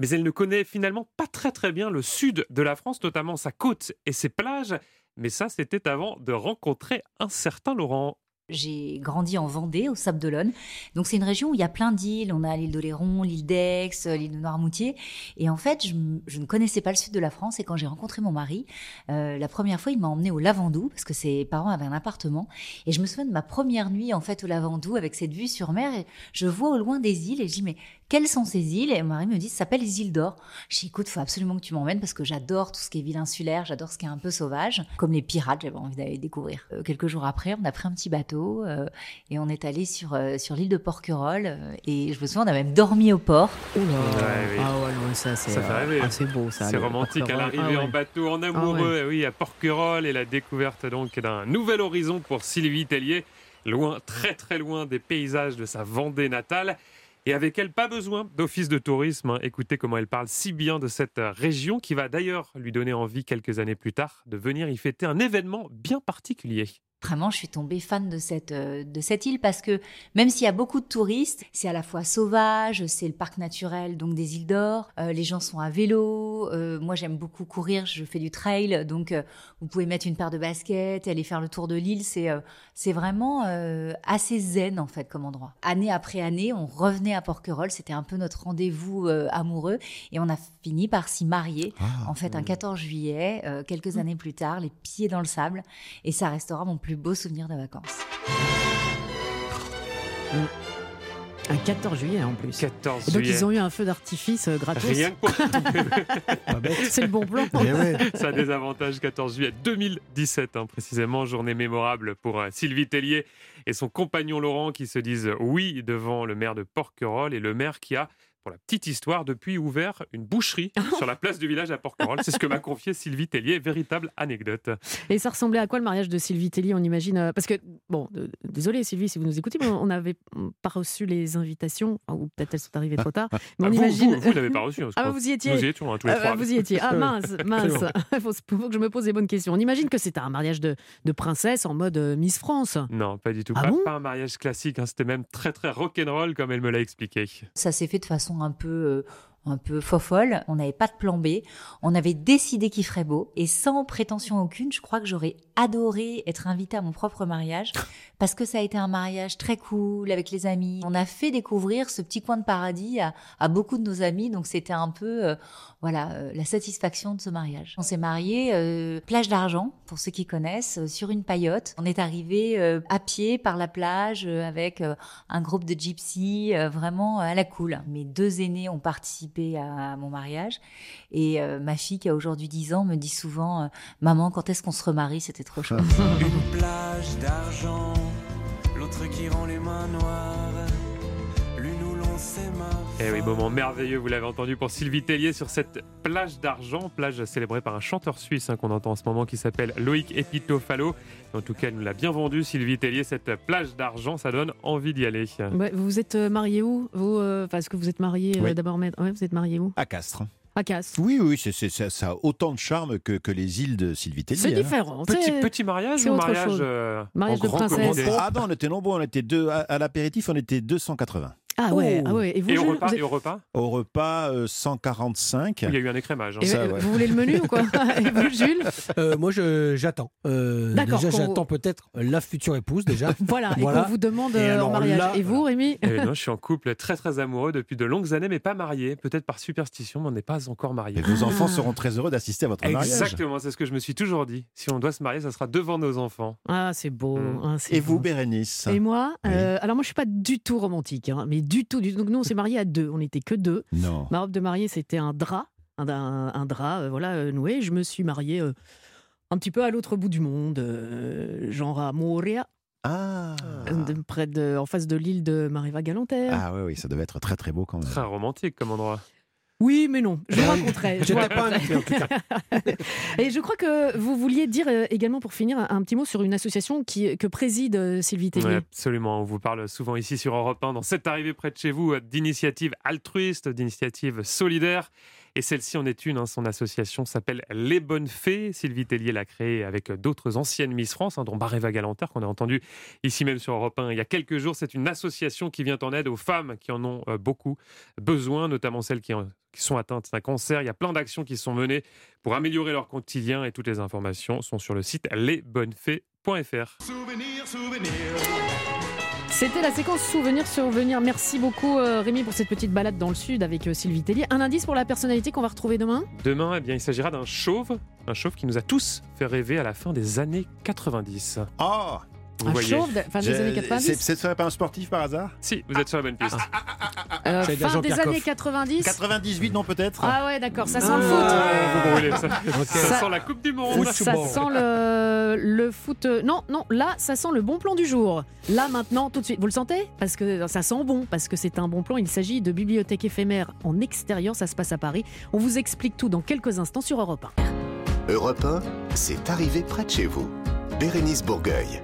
E: Mais elle ne connaît finalement pas très très bien le sud de la France, notamment sa côte et ses plages. Mais ça, c'était avant de rencontrer un certain Laurent.
N: J'ai grandi en Vendée, au Sable d'Olonne. Donc c'est une région où il y a plein d'îles. On a l'île d'Oléron, l'île d'Aix, euh, l'île de Noirmoutier. Et en fait, je, ne connaissais pas le sud de la France. Et quand j'ai rencontré mon mari, euh, la première fois, il m'a emmené au Lavandou parce que ses parents avaient un appartement. Et je me souviens de ma première nuit en fait au Lavandou avec cette vue sur mer. Et je vois au loin des îles et je dis mais quelles sont ces îles? Et mon mari me dit ça s'appelle les îles d'Or. Je dis écoute, faut absolument que tu m'emmènes parce que j'adore tout ce qui est ville insulaire, j'adore ce qui est un peu sauvage, comme les pirates. J'avais envie d'aller découvrir. Euh, quelques jours après, on a pris un petit bateau euh, et on est allé sur euh, sur l'île de Porquerolles. euh, et je me souviens, on a même dormi au port.
B: Oula.
E: Ouais, oui.
B: Ah ouais, non, ça c'est euh, ah, c'est beau ça.
E: C'est romantique à
B: Porquerolles.
E: l'arrivée
B: Ah
E: en bateau, en amoureux, oui, à Porquerolles et la découverte donc d'un nouvel horizon pour Sylvie Tellier, loin, très très loin des paysages de sa Vendée natale. Et avec elle, pas besoin d'office de tourisme. hein. Écoutez comment elle parle si bien de cette euh, région qui va d'ailleurs lui donner envie quelques années plus tard de venir y fêter un événement bien particulier.
N: Vraiment, je suis tombée fan de cette, euh, de cette île parce que même s'il y a beaucoup de touristes, c'est à la fois sauvage, c'est le parc naturel donc des îles d'Or, euh, les gens sont à vélo, moi j'aime beaucoup courir, je fais du trail, donc vous pouvez mettre une paire de baskets, aller faire le tour de l'île, c'est c'est vraiment euh, assez zen en fait comme endroit. Année après année, on revenait à Porquerolles, c'était un peu notre rendez-vous euh, amoureux. Et on a fini par s'y marier
D: Ah,
N: en fait un 14 juillet, euh, quelques années plus tard, les pieds dans le sable. Et ça restera mon plus beau souvenir de vacances.
B: Un 14 juillet en plus.
E: 14
B: Et donc
E: juillet.
B: ils ont eu un feu d'artifice euh, gratos.
E: Rien que pour
B: c'est le bon plan.
E: Ça a des avantages 14 juillet 2017, hein, précisément, journée mémorable pour euh, Sylvie Tellier et son compagnon Laurent qui se disent oui devant le maire de Porquerolles et le maire qui a, pour la petite histoire, depuis ouvert une boucherie sur la place du village à Porquerolles. C'est ce que m'a confié Sylvie Tellier, véritable anecdote.
B: Et ça ressemblait à quoi le mariage de Sylvie Tellier? On imagine. euh, Parce que, bon, euh, désolé Sylvie si vous nous écoutez, mais on n'avait pas reçu les invitations, ou peut-être elles sont arrivées trop tard. Mais
E: Ah,
B: on
E: vous,
B: imagine.
E: vous, vous n'avez pas reçu. hein,
B: Ah, bah, vous y étiez.
E: Nous y étions, hein, tous les
B: Ah, bah,
E: trois.
B: vous y étiez. Ah, mince, mince.
E: Bon.
B: Il faut, faut que je me pose les bonnes questions. On imagine que c'était un mariage de, de princesse en mode euh, Miss France.
E: Non, pas du tout.
B: Ah
E: pas,
B: bon?
E: pas un mariage classique. hein, C'était même très très rock'n'roll comme elle me l'a expliqué.
N: Ça s'est fait de façon un peu euh, un peu fofolle. On n'avait pas de plan B. On avait décidé qu'il ferait beau et sans prétention aucune, je crois que j'aurais adoré être invitée à mon propre mariage parce que ça a été un mariage très cool avec les amis. On a fait découvrir ce petit coin de paradis à, beaucoup de nos amis, donc c'était un peu euh, voilà euh, la satisfaction de ce mariage. On s'est marié euh, plage d'argent pour ceux qui connaissent sur une paillote. On est arrivé à pied par la plage avec un groupe de gypsies vraiment à la cool. Mes deux aînés ont participé à mon mariage et euh, ma fille qui a aujourd'hui 10 ans me dit souvent euh, maman quand est-ce qu'on se remarie? C'était trop chouette.
C: Une plage d'argent, l'autre qui rend les mains noires.
E: Eh oui, moment merveilleux, vous l'avez entendu pour Sylvie Tellier sur cette plage d'argent, plage célébrée par un chanteur suisse hein, qu'on entend en ce moment qui s'appelle Loïc Epitofalo. En tout cas, elle nous l'a bien vendu, Sylvie Tellier, cette plage d'argent, ça donne envie d'y aller.
B: Ouais, vous vous êtes euh, marié où vous, euh, Parce que vous êtes marié euh,
D: Oui.
B: d'abord, mais ouais, vous êtes marié où?
D: À Castres.
B: À Castres.
D: Oui, oui, ça, ça a autant de charme que, que les îles de Sylvie Tellier.
B: C'est
D: hein.
B: différent.
E: Petit,
B: c'est-
E: petit mariage
B: c'est
E: ou
B: autre
E: mariage,
B: chose.
E: euh,
B: Mariage
E: en
B: de
E: grand
B: princesse.
D: Ah non, on était nombreux, on était deux. À, à l'apéritif, on était 280.
B: Ah ouais,
J: Oh.
B: ah ouais. Et vous,
E: Et au
B: Jules,
E: repas,
B: vous êtes-
E: et au repas
D: Au repas, euh, 145.
E: Il y a eu un écrémage. hein.
B: et,
D: ça, ouais.
B: Vous voulez le menu ou quoi Et vous, Jules
J: Euh, moi, je- j'attends. Euh,
B: D'accord,
J: déjà, j'attends peut-être la future épouse, déjà.
B: Voilà, et qu'on vous demande
J: Et
B: euh, en mariage.
J: là,
B: et vous, Rémi
E: Eh non, je suis en couple très très amoureux depuis de longues années, mais pas marié. Peut-être par superstition, mais on n'est pas encore marié.
D: Et vos enfants seront très heureux d'assister à votre mariage.
E: Exactement, c'est ce que je me suis toujours dit. Si on doit se marier, ça sera devant nos enfants.
B: Ah, c'est beau.
E: Mm.
B: hein,
D: Et vous. Bérénice
B: Et moi,
D: Oui.
B: alors moi je suis pas du tout romantique, hein, mais du tout, du tout. Donc nous on s'est mariés à deux, on n'était que deux.
D: Non.
B: Ma robe de mariée c'était un drap, un, un- un drap, euh, voilà euh, noué. Je me suis mariée euh, un petit peu à l'autre bout du monde, euh, genre à Moria,
D: Ah.
B: de- près de, en face de l'île de Mariva Galanterre.
D: Ah oui, oui, ça devait être très très beau quand même.
E: Très romantique comme endroit.
B: Oui, mais non, je vous raconterai. je
J: pas invité, en tout cas.
B: Et je crois que vous vouliez dire euh, également pour finir un, petit mot sur une association qui, que préside euh, Sylvie Tellier.
E: Ouais, absolument. On vous parle souvent ici sur Europe 1, dans cette arrivée près de chez vous, d'initiatives altruistes, d'initiatives solidaires. Et celle-ci en est une. hein. Son association s'appelle Les Bonnes Fées. Sylvie Tellier l'a créée avec d'autres anciennes Miss France, hein, dont Baréva Galanter, qu'on a entendu ici même sur Europe 1 il y a quelques jours. C'est une association qui vient en aide aux femmes qui en ont euh, beaucoup besoin, notamment celles qui, sont atteintes d'un cancer. Il y a plein d'actions qui sont menées pour améliorer leur quotidien et toutes les informations sont sur le site lesbonnesfées.fr.
C: Souvenir, souvenir.
B: C'était la séquence souvenir survenir. Merci beaucoup euh, Rémi pour cette petite balade dans le sud avec euh, Sylvie Tellier. Un indice pour la personnalité qu'on va retrouver demain?
E: Demain, eh bien, il s'agira d'un chauve, un chauve qui nous a tous fait rêver à la fin des années 90.
D: Oh
E: Vous
B: Un
E: voyez
B: chauve de- fin des
D: J'ai-
B: années
D: c'est-
B: 90
D: C'est pas un sportif par hasard?
E: Si, vous êtes sur la bonne piste.
B: Euh,
J: J'allais dire
B: Fin des
J: Jean-Pierre
B: années
J: Coff.
B: 90
D: 98, non peut-être?
B: Ah ouais d'accord, ça sent
J: Ah.
B: le foot.
E: Ah, vous brûlez, ça, ça
B: Ça-
E: sent la Coupe du Monde.
B: Ça
J: Football.
B: sent le, le foot. euh, Non, non, là, ça sent le bon plan du jour. Là, maintenant, tout de suite. Vous le sentez? Parce que ça sent bon, parce que c'est un bon plan. Il s'agit de bibliothèque éphémère en extérieur. Ça se passe à Paris. On vous explique tout dans quelques instants sur Europe 1.
A: Europe 1, c'est arrivé près de chez vous. Bérénice Bourgueil.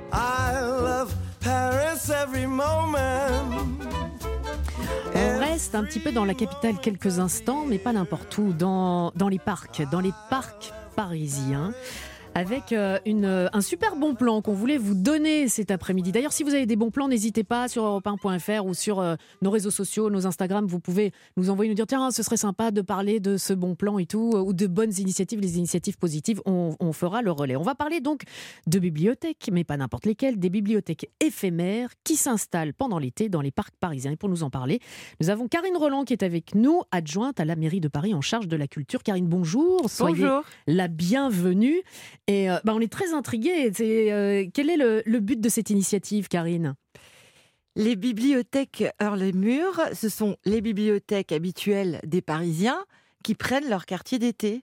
B: On reste un petit peu dans la capitale quelques instants, mais pas n'importe où, dans, dans les parcs, dans les parcs parisiens. Avec euh, une, euh, un super bon plan qu'on voulait vous donner cet après-midi. D'ailleurs, si vous avez des bons plans, n'hésitez pas sur europe1.fr ou sur euh, nos réseaux sociaux, nos Instagram. Vous pouvez nous envoyer, nous dire tiens, ce serait sympa de parler de ce bon plan et tout, ou de bonnes initiatives, les initiatives positives. On, on fera le relais. On va parler donc de bibliothèques, mais pas n'importe lesquelles, des bibliothèques éphémères qui s'installent pendant l'été dans les parcs parisiens. Et pour nous en parler, nous avons Karine Roland qui est avec nous, adjointe à la mairie de Paris en charge de la culture. Karine, bonjour. Soyez
O: Bonjour.
B: la bienvenue. Et euh, bah, on est très intrigués. Euh, quel est le, le but de cette initiative, Karine?
O: Les bibliothèques hors les murs, ce sont les bibliothèques habituelles des Parisiens qui prennent leur quartier d'été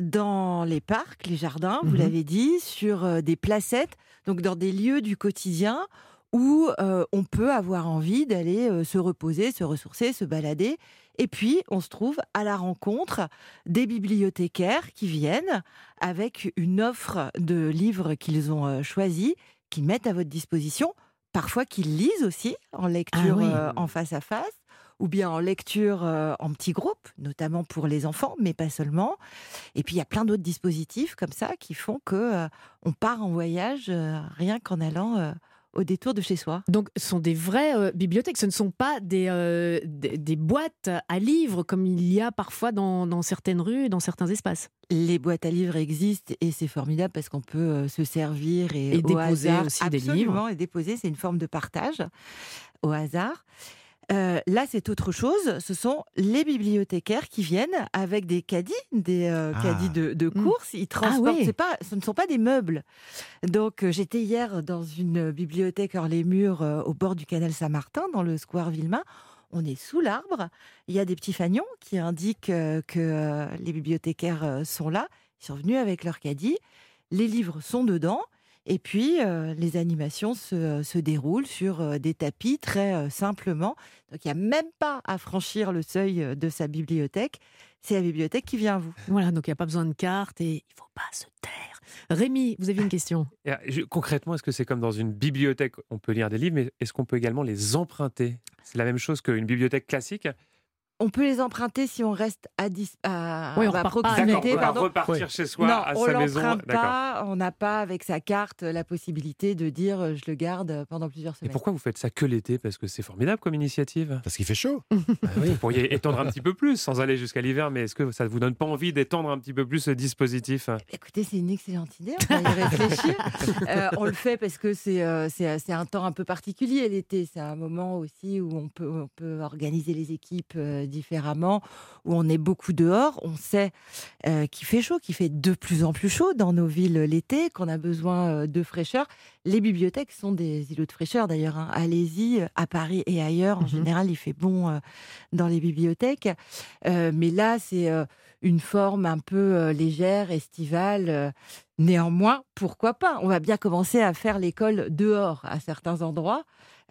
O: dans les parcs, les jardins, vous
B: Mhm.
O: l'avez dit, sur euh, des placettes, donc dans des lieux du quotidien où euh, on peut avoir envie d'aller euh, se reposer, se ressourcer, se balader. Et puis, on se trouve à la rencontre des bibliothécaires qui viennent avec une offre de livres qu'ils ont euh, choisis, qu'ils mettent à votre disposition, parfois qu'ils lisent aussi en lecture
B: Ah oui.
O: euh, en face à face ou bien en lecture en petits groupes, notamment pour les enfants, mais pas seulement. Et puis il y a plein d'autres dispositifs comme ça qui font que on part en voyage rien qu'en allant au détour de chez soi.
B: Donc, ce sont des vraies euh, bibliothèques. Ce ne sont pas des, euh, des, des boîtes à livres comme il y a parfois dans, dans certaines rues, dans certains espaces.
O: Les boîtes à livres existent et c'est formidable parce qu'on peut euh, se servir et,
B: Et
O: au
B: déposer
O: hasard-
B: aussi des
O: Absolument,
B: livres.
O: Et déposer, c'est une forme de partage au hasard. Euh, là, c'est autre chose. Ce sont les bibliothécaires qui viennent avec des caddies, des euh,
B: Ah.
O: caddies de, de
B: Mm.
O: course. Ils
B: Ah
O: transportent.
B: oui.
O: c'est pas, ce ne sont pas des meubles. Donc, euh, j'étais hier dans une bibliothèque hors les murs au bord du canal Saint-Martin, dans le square Villemain. On est sous l'arbre. Il y a des petits fanions qui indiquent que les bibliothécaires sont là. Ils sont venus avec leur caddie. Les livres sont dedans. Et puis, euh, les animations se, se déroulent sur euh, des tapis très euh, simplement. Donc, il n'y a même pas à franchir le seuil euh, de sa bibliothèque. C'est la bibliothèque qui vient à vous.
B: Voilà, donc il n'y a pas besoin de carte et il ne faut pas se taire. Rémi, vous aviez une question
E: euh, concrètement, est-ce que c'est comme dans une bibliothèque On peut lire des livres, mais est-ce qu'on peut également les emprunter? C'est la même chose qu'une bibliothèque classique
O: On peut les emprunter si on reste à, dis- à,
B: Oui, on
O: à
B: pas
O: proximité.
E: D'accord, on va
O: pardon.
E: repartir chez soi,
O: non,
E: à
O: on
E: sa maison.
O: pas. On n'a pas avec sa carte la possibilité de dire euh, je le garde pendant plusieurs
E: Et
O: semaines.
E: pourquoi vous faites ça que l'été? Parce que c'est formidable comme initiative.
D: Parce qu'il fait chaud.
E: Vous pourriez étendre un petit peu plus sans aller jusqu'à l'hiver, mais est-ce que ça ne vous donne pas envie d'étendre un petit peu plus ce dispositif?
O: Écoutez, c'est une excellente idée, on va y réfléchir. Euh, on le fait parce que c'est euh, c'est c'est un temps un peu particulier l'été. C'est un moment aussi où on peut, on peut organiser les équipes euh, différemment, où on est beaucoup dehors. On sait euh, qu'il fait chaud, qu'il fait de plus en plus chaud dans nos villes l'été, qu'on a besoin euh, de fraîcheur. Les bibliothèques sont des îlots de fraîcheur d'ailleurs. hein. Allez-y, euh, à Paris et ailleurs. En général, il fait bon euh, dans les bibliothèques. Euh, mais là, c'est une forme un peu légère, estivale. néanmoins, pourquoi pas? On va bien commencer à faire l'école dehors à certains endroits.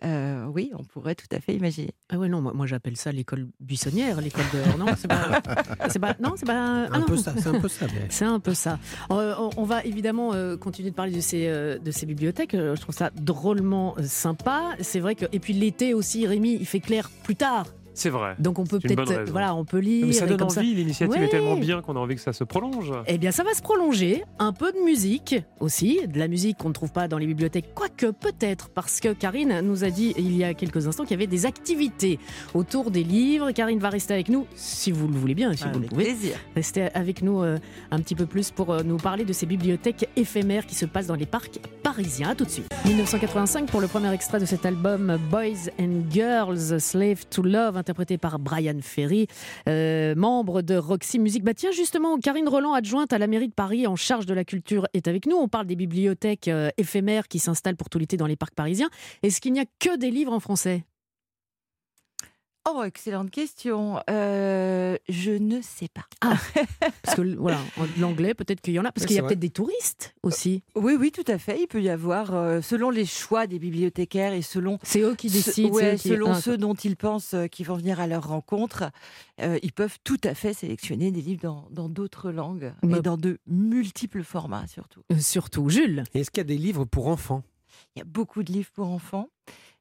O: Euh, oui, on pourrait tout à fait imaginer.
B: Ah ouais, non, moi, moi, j'appelle ça l'école buissonnière, l'école dehors. Non, c'est pas, c'est pas, non, c'est pas. ah
J: Un peu ça, c'est un peu ça. mais-
B: C'est un peu ça. On, on va évidemment euh, continuer de parler de ces, euh, de ces bibliothèques. Je trouve ça drôlement sympa. C'est vrai que et puis l'été aussi, Rémi, il fait clair plus tard.
E: C'est vrai.
B: Donc on peut peut-être, voilà, on peut lire.
E: Mais ça donne
B: comme
E: envie, l'initiative est tellement
B: Ouais.
E: bien qu'on a envie que ça se prolonge.
B: Eh bien, ça va se prolonger. Un peu de musique aussi, de la musique qu'on ne trouve pas dans les bibliothèques, quoique peut-être, parce que Karine nous a dit il y a quelques instants qu'il y avait des activités autour des livres. Karine va rester avec nous, si vous le voulez bien, si vous le pouvez.
O: plaisir.
B: Restez avec nous euh, un petit peu plus pour euh, nous parler de ces bibliothèques éphémères qui se passent dans les parcs parisiens. À tout de suite. 1985 pour le premier extrait de cet album Boys and Girls Slave to Love, interprété par Brian Ferry, euh, membre de Roxy Music. Bah tiens, justement, Karine Roland, adjointe à la mairie de Paris en charge de la culture, est avec nous. On parle des bibliothèques euh, éphémères qui s'installent pour tout l'été dans les parcs parisiens. Est-ce qu'il n'y a que des livres en français?
O: Oh, excellente question. Euh, je ne sais pas.
B: Parce que voilà, en- l'anglais, peut-être qu'il y en a. Parce
O: Oui,
B: qu'il y a peut-être des touristes aussi.
O: Oui, oui, tout à fait. Il peut y avoir, euh, selon les choix des bibliothécaires et selon.
B: C'est eux qui
O: ce-
B: décident, c'est
O: ouais,
B: eux qui-
O: selon
B: Ah,
O: ceux dont ils pensent euh, qu'ils vont venir à leur rencontre, euh, ils peuvent tout à fait sélectionner des livres dans- dans d'autres langues
B: Bah-
O: et dans de multiples formats surtout.
B: Euh, Surtout, Jules.
J: Est-ce qu'il y a des livres pour enfants?
O: Il y a beaucoup de livres pour enfants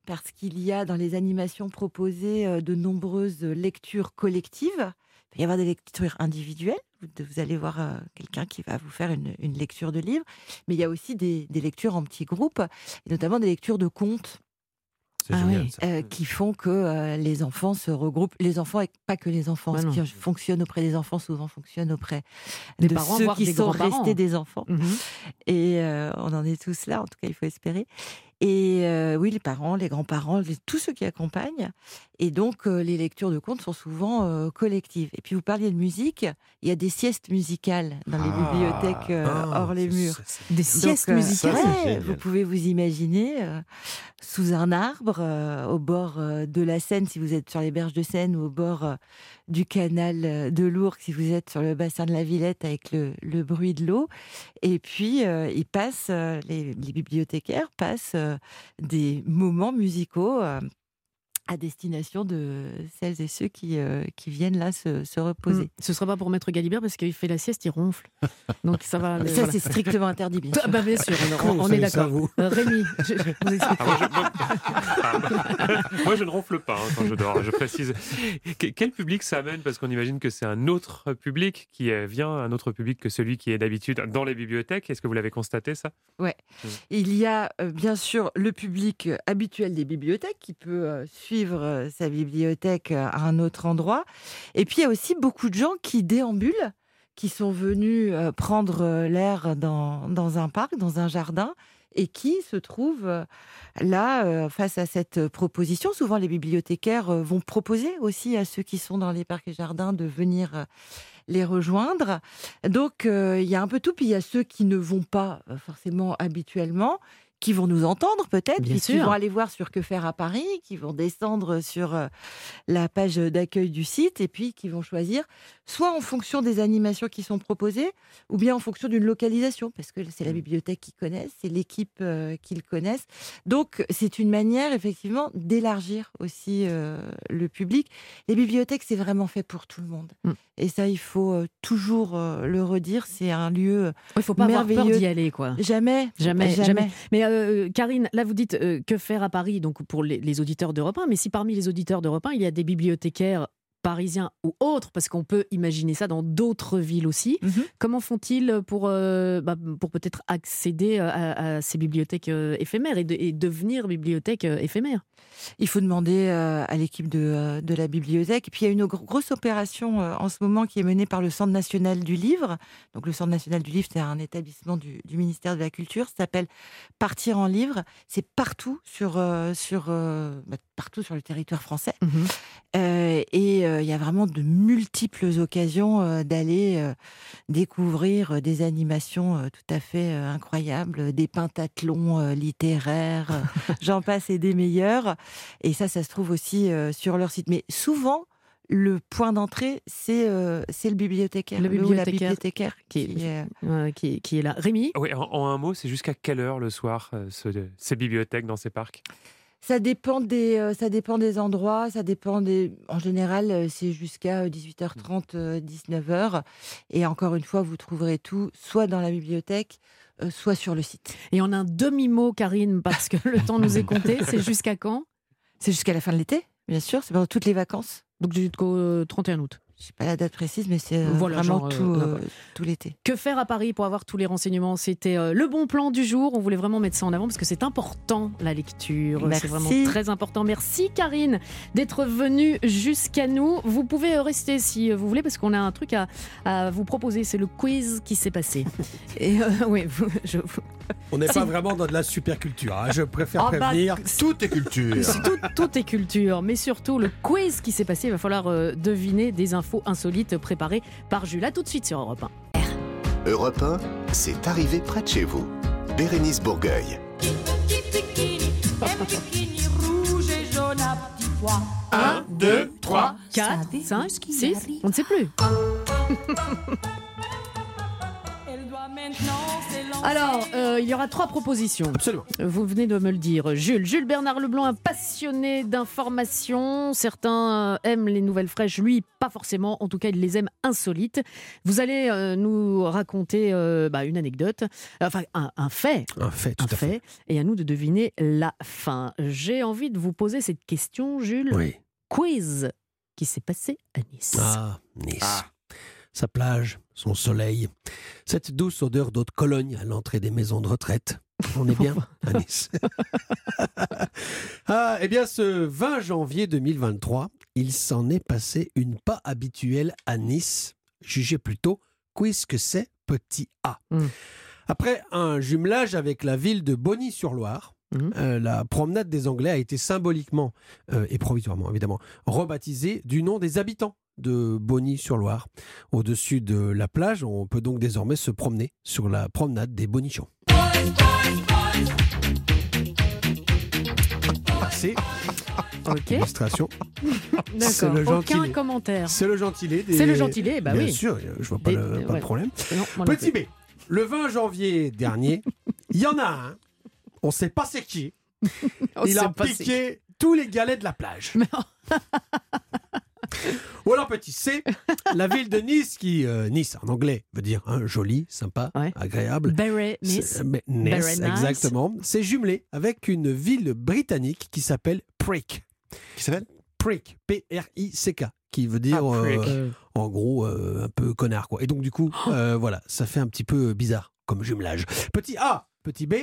O: parce qu'il y a dans les animations proposées euh, de nombreuses lectures collectives. Il peut y avoir des lectures individuelles. Vous, allez voir euh, quelqu'un qui va vous faire une, une lecture de livre. Mais il y a aussi des, des lectures en petits groupes, et notamment des lectures de contes.
J: C'est génial,
O: euh, qui font que euh, les enfants se regroupent. Les enfants, et pas que les enfants. Ce qui fonctionne auprès des enfants, souvent fonctionne auprès
B: Des
O: de
B: parents,
O: ceux qui
B: des
O: sont restés des enfants.
B: Mhm.
O: Et euh, on en est tous là, en tout cas, il faut espérer. Et euh, oui, les parents, les grands-parents, tous ceux qui accompagnent. Et donc, euh, les lectures de contes sont souvent euh, collectives. Et puis, vous parliez de musique. Il y a des siestes musicales dans les
J: Ah.
O: bibliothèques euh,
J: Ah,
O: hors les murs.
B: Des siestes musicales?
D: Ça,
O: vous pouvez vous imaginer euh, sous un arbre, euh, au bord euh, de la Seine, si vous êtes sur les berges de Seine, ou au bord euh, du canal euh, de Lourdes, si vous êtes sur le bassin de la Villette, avec le, bruit de l'eau. Et puis, euh, ils passent, euh, les, bibliothécaires passent des moments musicaux. À destination de celles et ceux qui, euh, qui viennent là se, se reposer.
B: Mm. Ce sera pas pour Maître Galibert parce qu'il fait la sieste, il ronfle. Donc ça va.
O: Ça,
B: voilà.
O: c'est strictement interdit, bien
B: Ah,
O: sûr.
B: bah, bien sûr, on, on
J: vous
B: est d'accord.
J: vous
B: Euh, Rémi, je, je vous explique.
E: Ah, moi, je, moi- moi, je ne ronfle pas hein, quand je dors, je précise. Que- Quel public ça amène? Parce qu'on imagine que c'est un autre public qui euh, vient, un autre public que celui qui est d'habitude dans les bibliothèques. Est-ce que vous l'avez constaté, ça?
O: Ouais. Il y a euh, bien sûr le public habituel des bibliothèques qui peut euh, suivre euh, sa bibliothèque euh, à un autre endroit. Et puis il y a aussi beaucoup de gens qui déambulent, qui sont venus euh, prendre l'air dans, dans un parc, dans un jardin, et qui se trouvent là face à cette proposition. Souvent les bibliothécaires vont proposer aussi à ceux qui sont dans les parcs et jardins de venir les rejoindre. Donc il y a un peu tout, puis il y a ceux qui ne vont pas forcément habituellement qui vont nous entendre peut-être, qui, vont aller voir sur Que faire à Paris, qui vont descendre sur euh, la page d'accueil du site et puis qui vont choisir soit en fonction des animations qui sont proposées ou bien en fonction d'une localisation parce que c'est la bibliothèque qu'ils connaissent, c'est l'équipe euh, qu'ils connaissent. Donc c'est une manière effectivement d'élargir aussi euh, le public. Les bibliothèques c'est vraiment fait pour tout le monde.
B: Mm.
O: Et ça il faut euh, toujours le redire, c'est un lieu
B: Il faut pas avoir peur d'y aller, quoi.
O: Jamais,
B: Jamais, jamais.
O: jamais.
B: Mais Karine, là vous dites que faire à Paris, donc pour les, les auditeurs d'Europe 1, mais si parmi les auditeurs d'Europe 1, il y a des bibliothécaires parisiens ou autres, parce qu'on peut imaginer ça dans d'autres villes aussi,
O: Mhm.
B: comment font-ils pour, euh, bah, pour peut-être accéder à, à ces bibliothèques euh, éphémères et, de- et devenir bibliothèque euh, éphémère?
O: Il faut demander euh, à l'équipe de, euh, de la bibliothèque. Et puis il y a une gro- grosse opération euh, en ce moment qui est menée par le Centre national du livre. Donc le Centre national du livre, c'est un étabbissement du, du ministère de la Culture. Ça s'appelle Partir en livre. C'est partout sur, euh, sur, euh, bah, partout sur le territoire français. Euh, et euh, il y a vraiment de multiples occasions euh, d'aller euh, découvrir euh, des animations euh, tout à fait euh, incroyables, des pentathlons euh, littéraires, euh, j'en passe et des meilleurs. Et ça, ça se trouve aussi euh, sur leur site. Mais souvent, le point d'entrée, c'est euh, c'est le bibliothécaire,
B: Le
O: ou la
B: bibliothécaire
O: bibliothécaire
B: qui,
O: qui est-
B: euh, qui, qui est là. Rémi?
E: Oui, en, en un mot, c'est jusqu'à quelle heure le soir euh, ce- ces bibliothèques dans ces parcs?
O: Ça dépend des, euh, ça dépend des endroits, ça dépend des. En général, euh, c'est jusqu'à 18h30, 19h. Et encore une fois, vous trouverez tout soit dans la bibliothèque, euh, soit sur le site.
B: Et en un demi-mot, Karine, parce que le temps nous est compté, c'est jusqu'à quand?
O: C'est jusqu'à la fin de l'été, bien sûr. C'est pendant toutes les vacances.
B: Donc jusqu'au euh, 31 août.
O: Je sais pas la date précise, mais c'est euh,
B: Voilà,
O: vraiment
B: genre, euh,
O: tout, euh, tout l'été.
B: Que faire à Paris pour avoir tous les renseignements? C'était euh, le bon plan du jour. On voulait vraiment mettre ça en avant parce que c'est important, la lecture.
O: Merci.
B: C'est vraiment très important. Merci Karine d'être venue jusqu'à nous. Vous pouvez rester si vous voulez parce qu'on a un truc à, à vous proposer. C'est le quiz qui s'est passé. Et euh, oui, vous- je, vous-
J: On n'est
B: Si.
J: pas vraiment dans de la super culture. hein. Je préfère
B: Ah bah,
J: prévenir.
D: Tout est culture.
B: tout, tout est culture, mais surtout le quiz qui s'est passé. Il va falloir euh, deviner des infos insolites préparées par Jules. À tout de suite sur Europe 1.
A: Europe 1, c'est arrivé près de chez vous. Bérénice Bourgueil.
K: rouge et jaune à petits pois.
B: 1, 2, 3, 4, 5, 6, on ne sait plus. Alors, euh, il y aura trois propositions.
J: Absolument.
B: Vous venez de me le dire, Jules. Jules Bernard Leblanc, un passionné d'informations. Certains euh, aiment les nouvelles fraîches, lui, pas forcément. En tout cas, il les aime insolites. Vous allez euh, nous raconter euh, bah, une anecdote, enfin un, un fait.
J: Un fait, tout
B: Un
J: à fait.
B: fait, et à nous de deviner la fin. J'ai envie de vous poser cette question, Jules.
J: Oui.
B: Quiz qui s'est passé à Nice.
J: Ah, Nice. Sa plage, son soleil, cette douce odeur d'eau de Cologne à l'entrée des maisons de retraite. On est bien à Nice. ah, eh bien, ce 20 janvier 2023, il s'en est passé une pas habituelle à Nice. Jugez plutôt, quiz que c'est petit A?
B: Mm.
J: Après un jumelage avec la ville de Bonny-sur-Loire,
B: Mhm.
J: euh, la promenade des Anglais a été symboliquement euh, et provisoirement évidemment rebaptisée du nom des habitants de Bonny-sur-Loire. Au-dessus de la plage, on peut donc désormais se promener sur la promenade des Bonichons. C'est
B: Ok.
J: illustration.
B: D'accord.
J: le
B: Aucun
J: gentilé.
B: commentaire.
J: C'est le gentilé. des-
B: C'est le gentilé, bah
J: Bien
B: oui.
J: sûr, je vois pas,
B: Des-
J: le, pas
B: ouais.
J: de problème.
B: Non,
J: Petit. B, le 20 janvier dernier, il y en a un, on ne sait pas c'est qui,
B: On
J: il a piqué tous les galets de la plage. Ou alors petit C, la ville de Nice, qui, euh, Nice en anglais veut dire hein, joli, sympa, agréable.
B: Very Nice.
J: Mais Nice, exactement. C'est jumelé avec une ville britannique qui s'appelle Prick.
D: Qui s'appelle?
J: Prick, P-R-I-C-K, qui veut dire
E: Ah,
J: euh, en gros euh, un peu connard quoi. Et donc du coup, euh, voilà, ça fait un petit peu bizarre comme jumelage. Petit A, petit B,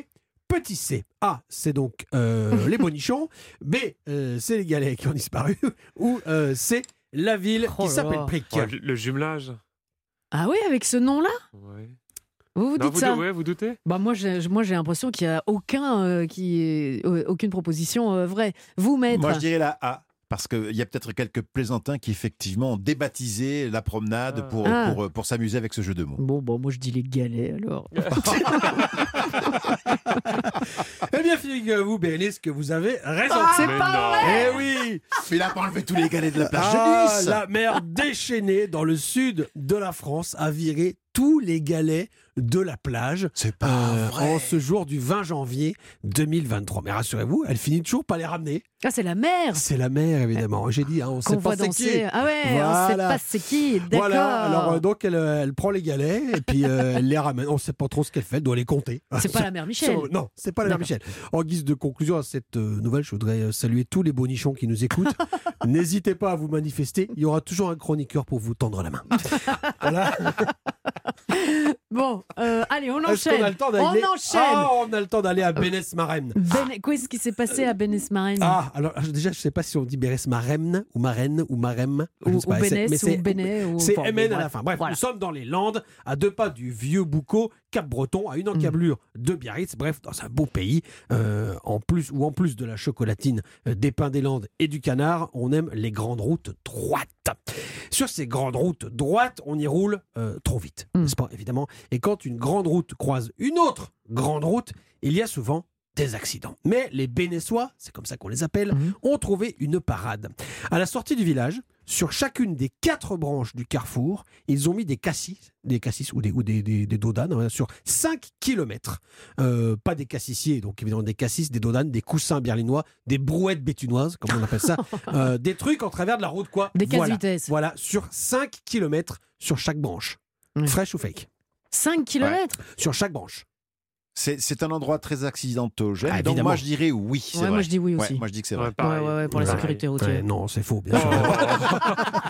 J: petit C. A, c'est donc euh, les bonichons. B, euh, c'est les galets qui ont disparu. Ou euh, C, la ville
B: Oh
J: qui s'appelle.
E: Ouais, le- Le jumelage.
B: Ah oui, avec ce nom-là
E: Ouais.
B: Vous vous
E: Non,
B: dites
E: vous
B: ça
E: ouais, vous doutez?
B: Bah moi, j'ai, moi, j'ai l'impression qu'il n'y a aucun, euh, qui est, euh, aucune proposition euh, vraie. Vous, maître
D: Moi, je dirais la A. Parce qu'il y a peut-être quelques plaisantins qui effectivement ont débaptisé la promenade pour,
B: Ah.
D: pour, pour s'amuser avec ce jeu de mots.
B: Bon, bon, moi je dis les galets alors.
J: Eh bien, figurez-vous, Bérénice, que vous avez raison.
B: Ah, c'est pas non. vrai
J: Eh oui
D: il a pas enlevé tous les galets de la plage
J: Ah,
D: de Nice
J: La mer déchaînée dans le sud de la France a viré tous les galets de la plage
D: C'est pas
J: euh,
D: vrai.
J: en ce jour du 20 janvier 2023. Mais rassurez-vous, elle finit toujours par les ramener.
B: Ah, c'est la mer
J: C'est la mer, évidemment. J'ai dit, hein, on
B: qu'on
J: sait pas c'est qui.
B: Ah ouais, on sait
J: Voilà.
B: pas c'est qui. D'accord.
J: Voilà, alors euh, donc elle, euh, elle prend les galets et puis euh, elle les ramène. On ne sait pas trop ce qu'elle fait, elle doit les compter.
B: C'est pas la mère Michel.
J: Non, c'est pas la mère. Michel. En guise de conclusion à cette nouvelle, je voudrais saluer tous les bonichons qui nous écoutent. N'hésitez pas à vous manifester, il y aura toujours un chroniqueur pour vous tendre la main. voilà.
B: Bon, euh, allez, on enchaîne.
J: qu'on a le temps
B: on
J: d'aller
B: enchaîne.
J: Ah, on a le temps d'aller à Bénès-Maremne.
B: Ben- Qu'est-ce qui s'est passé à Benesmarène
J: Ah, alors déjà, je sais pas si on dit Bénès-Maremne ou Marraine ou Marem.
B: Ou- ou
J: c'est-
B: Bénès,
J: mais c'est-
B: ou ou-
J: C'est
B: enfin,
J: MN à la fin. Bref,
B: Voilà.
J: nous sommes dans les Landes, à deux pas du vieux Boucau, Cap-Breton, à une encablure de Biarritz. Bref, dans un beau pays, euh, en plus, où en plus de la chocolatine, euh, des pins des Landes et du on aime les grandes routes droites. Sur ces grandes routes droites, on y roule euh, trop vite, n'est-ce pas, évidemment. Et quand une grande route croise une autre grande route, il y a souvent des accidents. Mais les Bénessois, c'est comme ça qu'on les appelle, ont trouvé une parade. À la sortie du village, sur chacune des quatre branches du carrefour, ils ont mis des cassis, des cassis ou des, ou des, des, des dodanes hein, sur 5 km. pas des cassissiers, donc évidemment des cassis, des dodanes, des coussins berlinois, des brouettes bétunoises, comme on appelle ça, euh, des trucs en travers de la route, quoi.
B: Des
J: voilà. Voilà, sur 5 km sur chaque branche. Fresh ou fake
B: 5 km
J: Sur chaque branche.
D: C'est un endroit très accidentogène.
J: Ah,
D: donc moi je dirais oui. c'est
B: Ouais,
D: vrai.
B: moi, je dis oui aussi.
D: Ouais, moi je dis que c'est vrai.
B: Ouais, ouais, ouais, pour la sécurité routière.
J: Ouais, non, c'est faux, bien sûr.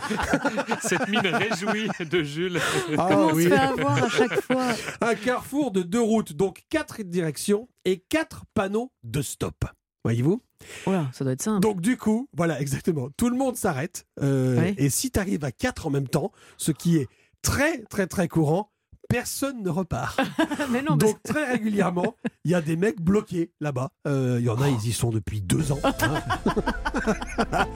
E: Cette mine réjouie de Jules.
J: Ah
B: Comment on
J: oui.
B: se fait avoir à chaque fois?
J: Un carrefour de deux routes, donc quatre directions et quatre panneaux de stop. Voyez-vous?
B: Voilà, ça doit être simple.
J: Donc du coup, voilà, exactement. Tout le monde s'arrête. euh,
B: Ouais.
J: Et si tu arrives à quatre en même temps, ce qui est très, très, très courant, personne ne repart.
B: Mais non, mais
J: Donc très régulièrement, il y a des mecs bloqués là-bas. Euh, Il y en a, ils y sont depuis deux ans. hein.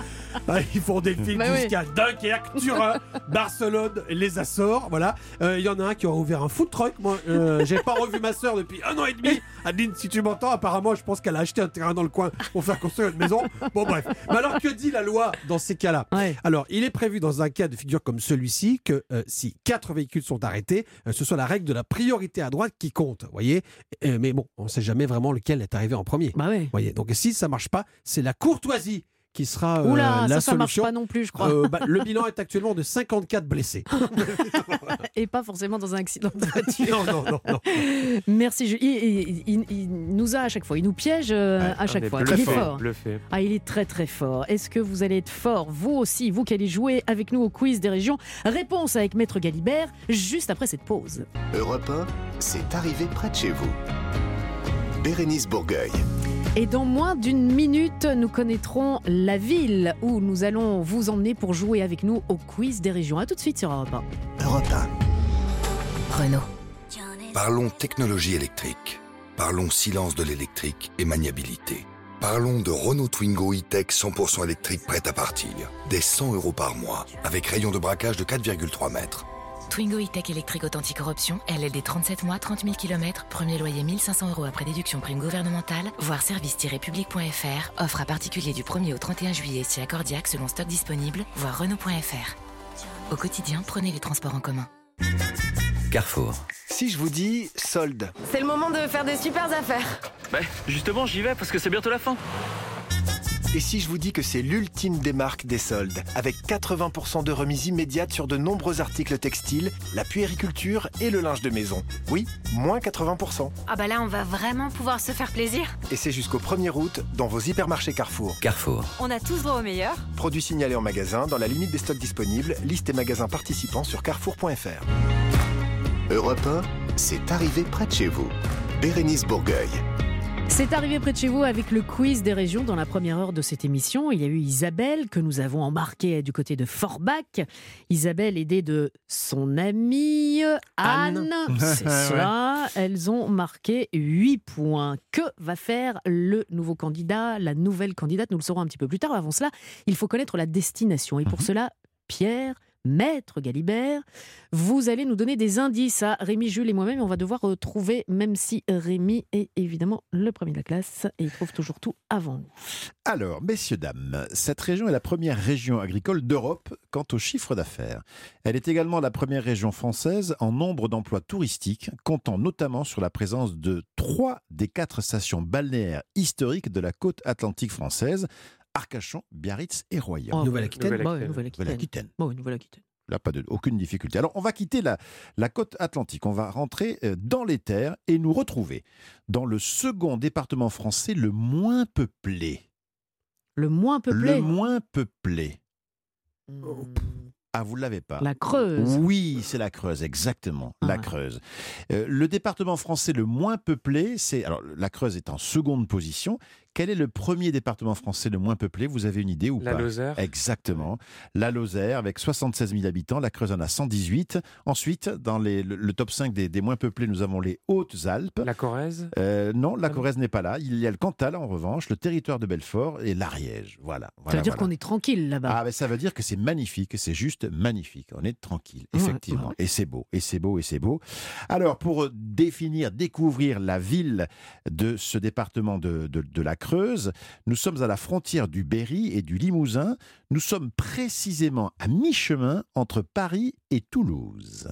J: Ah, ils font des films
B: Bah oui.
J: jusqu'à Dunkerque, Turin, Barcelone, les Açores. Voilà. Euh, Il y en a un qui a ouvert un food truck. Moi, euh, j'ai pas revu ma sœur depuis un an et demi. Adeline, si tu m'entends, apparemment, je pense qu'elle a acheté un terrain dans le coin pour faire construire une maison. Bon, bref. Mais alors, que dit la loi dans ces cas-là?
B: Ouais.
J: Alors, il est prévu dans un cas de figure comme celui-ci que euh, si quatre véhicules sont arrêtés, euh, ce soit la règle de la priorité à droite qui compte. Voyez? Euh, mais bon, on ne sait jamais vraiment lequel est arrivé en premier.
B: Bah ouais.
J: Voyez. Donc, si ça marche pas, c'est la courtoisie qui sera euh,
B: Oula,
J: la
B: ça, ça marche
J: solution.
B: pas non plus, je crois.
J: Euh, bah, le bilan est actuellement de 54 blessés.
B: Et pas forcément dans un accident de voiture.
J: non, non, non, non.
B: Merci. Il, il- il- il nous a à chaque fois, il nous piège euh, à chaque fois. Il
E: bluffé,
B: est fort.
E: bluffé.
B: Ah, il est très très fort. Est-ce que vous allez être fort, vous aussi, vous qui allez jouer avec nous au quiz des régions? Réponse avec Maître Galibert, juste après cette pause.
A: Europe 1, c'est arrivé près de chez vous. Bérénice Bourgueil.
B: Et dans moins d'une minute, nous connaîtrons la ville où nous allons vous emmener pour jouer avec nous au quiz des régions. A tout de suite sur Europe 1.
A: Europe 1.
B: Renault.
P: Parlons technologie électrique. Parlons silence de l'électrique et maniabilité. Parlons de Renault Twingo e-Tech 100% électrique prête à partir. Des 100 euros par mois, avec rayon de braquage de 4,3 mètres.
Q: Twingo e-Tech électrique authentique corruption, LLD 37 mois, 30 000 km, premier loyer 1500 euros après déduction prime gouvernementale, voire service-public.fr, offre à particulier du 1er au 31 juillet si accordiaque selon stock disponible, voire Renault.fr. Au quotidien, prenez les transports en commun.
R: Carrefour. Si je vous dis solde.
S: C'est le moment de faire des super affaires.
R: Bah, justement, j'y vais parce que c'est bientôt la fin. Et si je vous dis que c'est l'ultime des marques des soldes, avec 80% de remise immédiate sur de nombreux articles textiles, la puériculture et le linge de maison. Oui, moins 80%.
T: Ah bah là, on va vraiment pouvoir se faire plaisir.
R: Et c'est jusqu'au 1er août dans vos hypermarchés Carrefour. Carrefour.
T: On a tous droit au meilleur.
R: Produits signalés en magasin dans la limite des stocks disponibles, liste et magasins participants sur carrefour.fr.
A: Europe 1, c'est arrivé près de chez vous. Bérénice Bourgueil.
B: C'est arrivé près de chez vous avec le quiz des régions dans la première heure de cette émission. Il y a eu Isabelle que nous avons embarquée du côté de Forbach. Isabelle aidée de son amie Anne.
J: Anne.
B: C'est
J: Ouais.
B: cela. Elles ont marqué 8 points. Que va faire le nouveau candidat, la nouvelle candidate? Nous le saurons un petit peu plus tard. Avant cela, il faut connaître la destination. Et pour cela, Pierre, Maître Galibert, vous allez nous donner des indices à Rémi, Jules et moi-même. On va devoir euh, trouver, même si Rémi est évidemment le premier de la classe et il trouve toujours tout avant nous.
D: Alors, messieurs, dames, cette région est la première région agricole d'Europe quant au chiffre d'affaires. Elle est également la première région française en nombre d'emplois touristiques, comptant notamment sur la présence de trois des quatre stations balnéaires historiques de la côte atlantique française, Arcachon, Biarritz et Royan.
B: Oh, Nouvelle-Aquitaine. Bah Nouvelle-Aquitaine.
D: Nouvelle-Aquitaine.
B: Bah ouais, Nouvelle-Aquitaine.
D: Là, pas de, aucune difficulté. Alors, on va quitter la, la côte atlantique. On va rentrer euh, dans les terres et nous retrouver dans le second département français le moins peuplé.
B: Le moins peuplé
D: Le moins peuplé. Ah, vous ne l'avez pas
B: La Creuse.
D: Oui, c'est la Creuse, exactement. La Creuse. Euh, le département français le moins peuplé, c'est. Alors, la Creuse est en seconde position. Quel est le premier département français le moins peuplé? Vous avez une idée ou
E: La
D: pas?
E: Lozère.
D: Exactement. La Lozère, avec 76 000 habitants. La Creuse en a 118. Ensuite, dans les- le, le top 5 des, des moins peuplés, nous avons les Hautes-Alpes.
E: La Corrèze
D: Euh, Non, la Corrèze n'est pas là. Il y a le Cantal, en revanche, le territoire de Belfort et l'Ariège. Voilà.
B: Ça
D: voilà,
B: veut dire
D: voilà.
B: qu'on est tranquille là-bas.
D: Ah, ben ça veut dire que c'est magnifique, c'est juste magnifique. On est tranquille,
B: Ouais,
D: effectivement. Et c'est beau, et c'est beau, et c'est beau. Alors, pour définir, découvrir la ville de ce département de, de- de la Creuse, nous sommes à la frontière du Berry et du Limousin. Nous sommes précisément à mi-chemin entre Paris et Toulouse.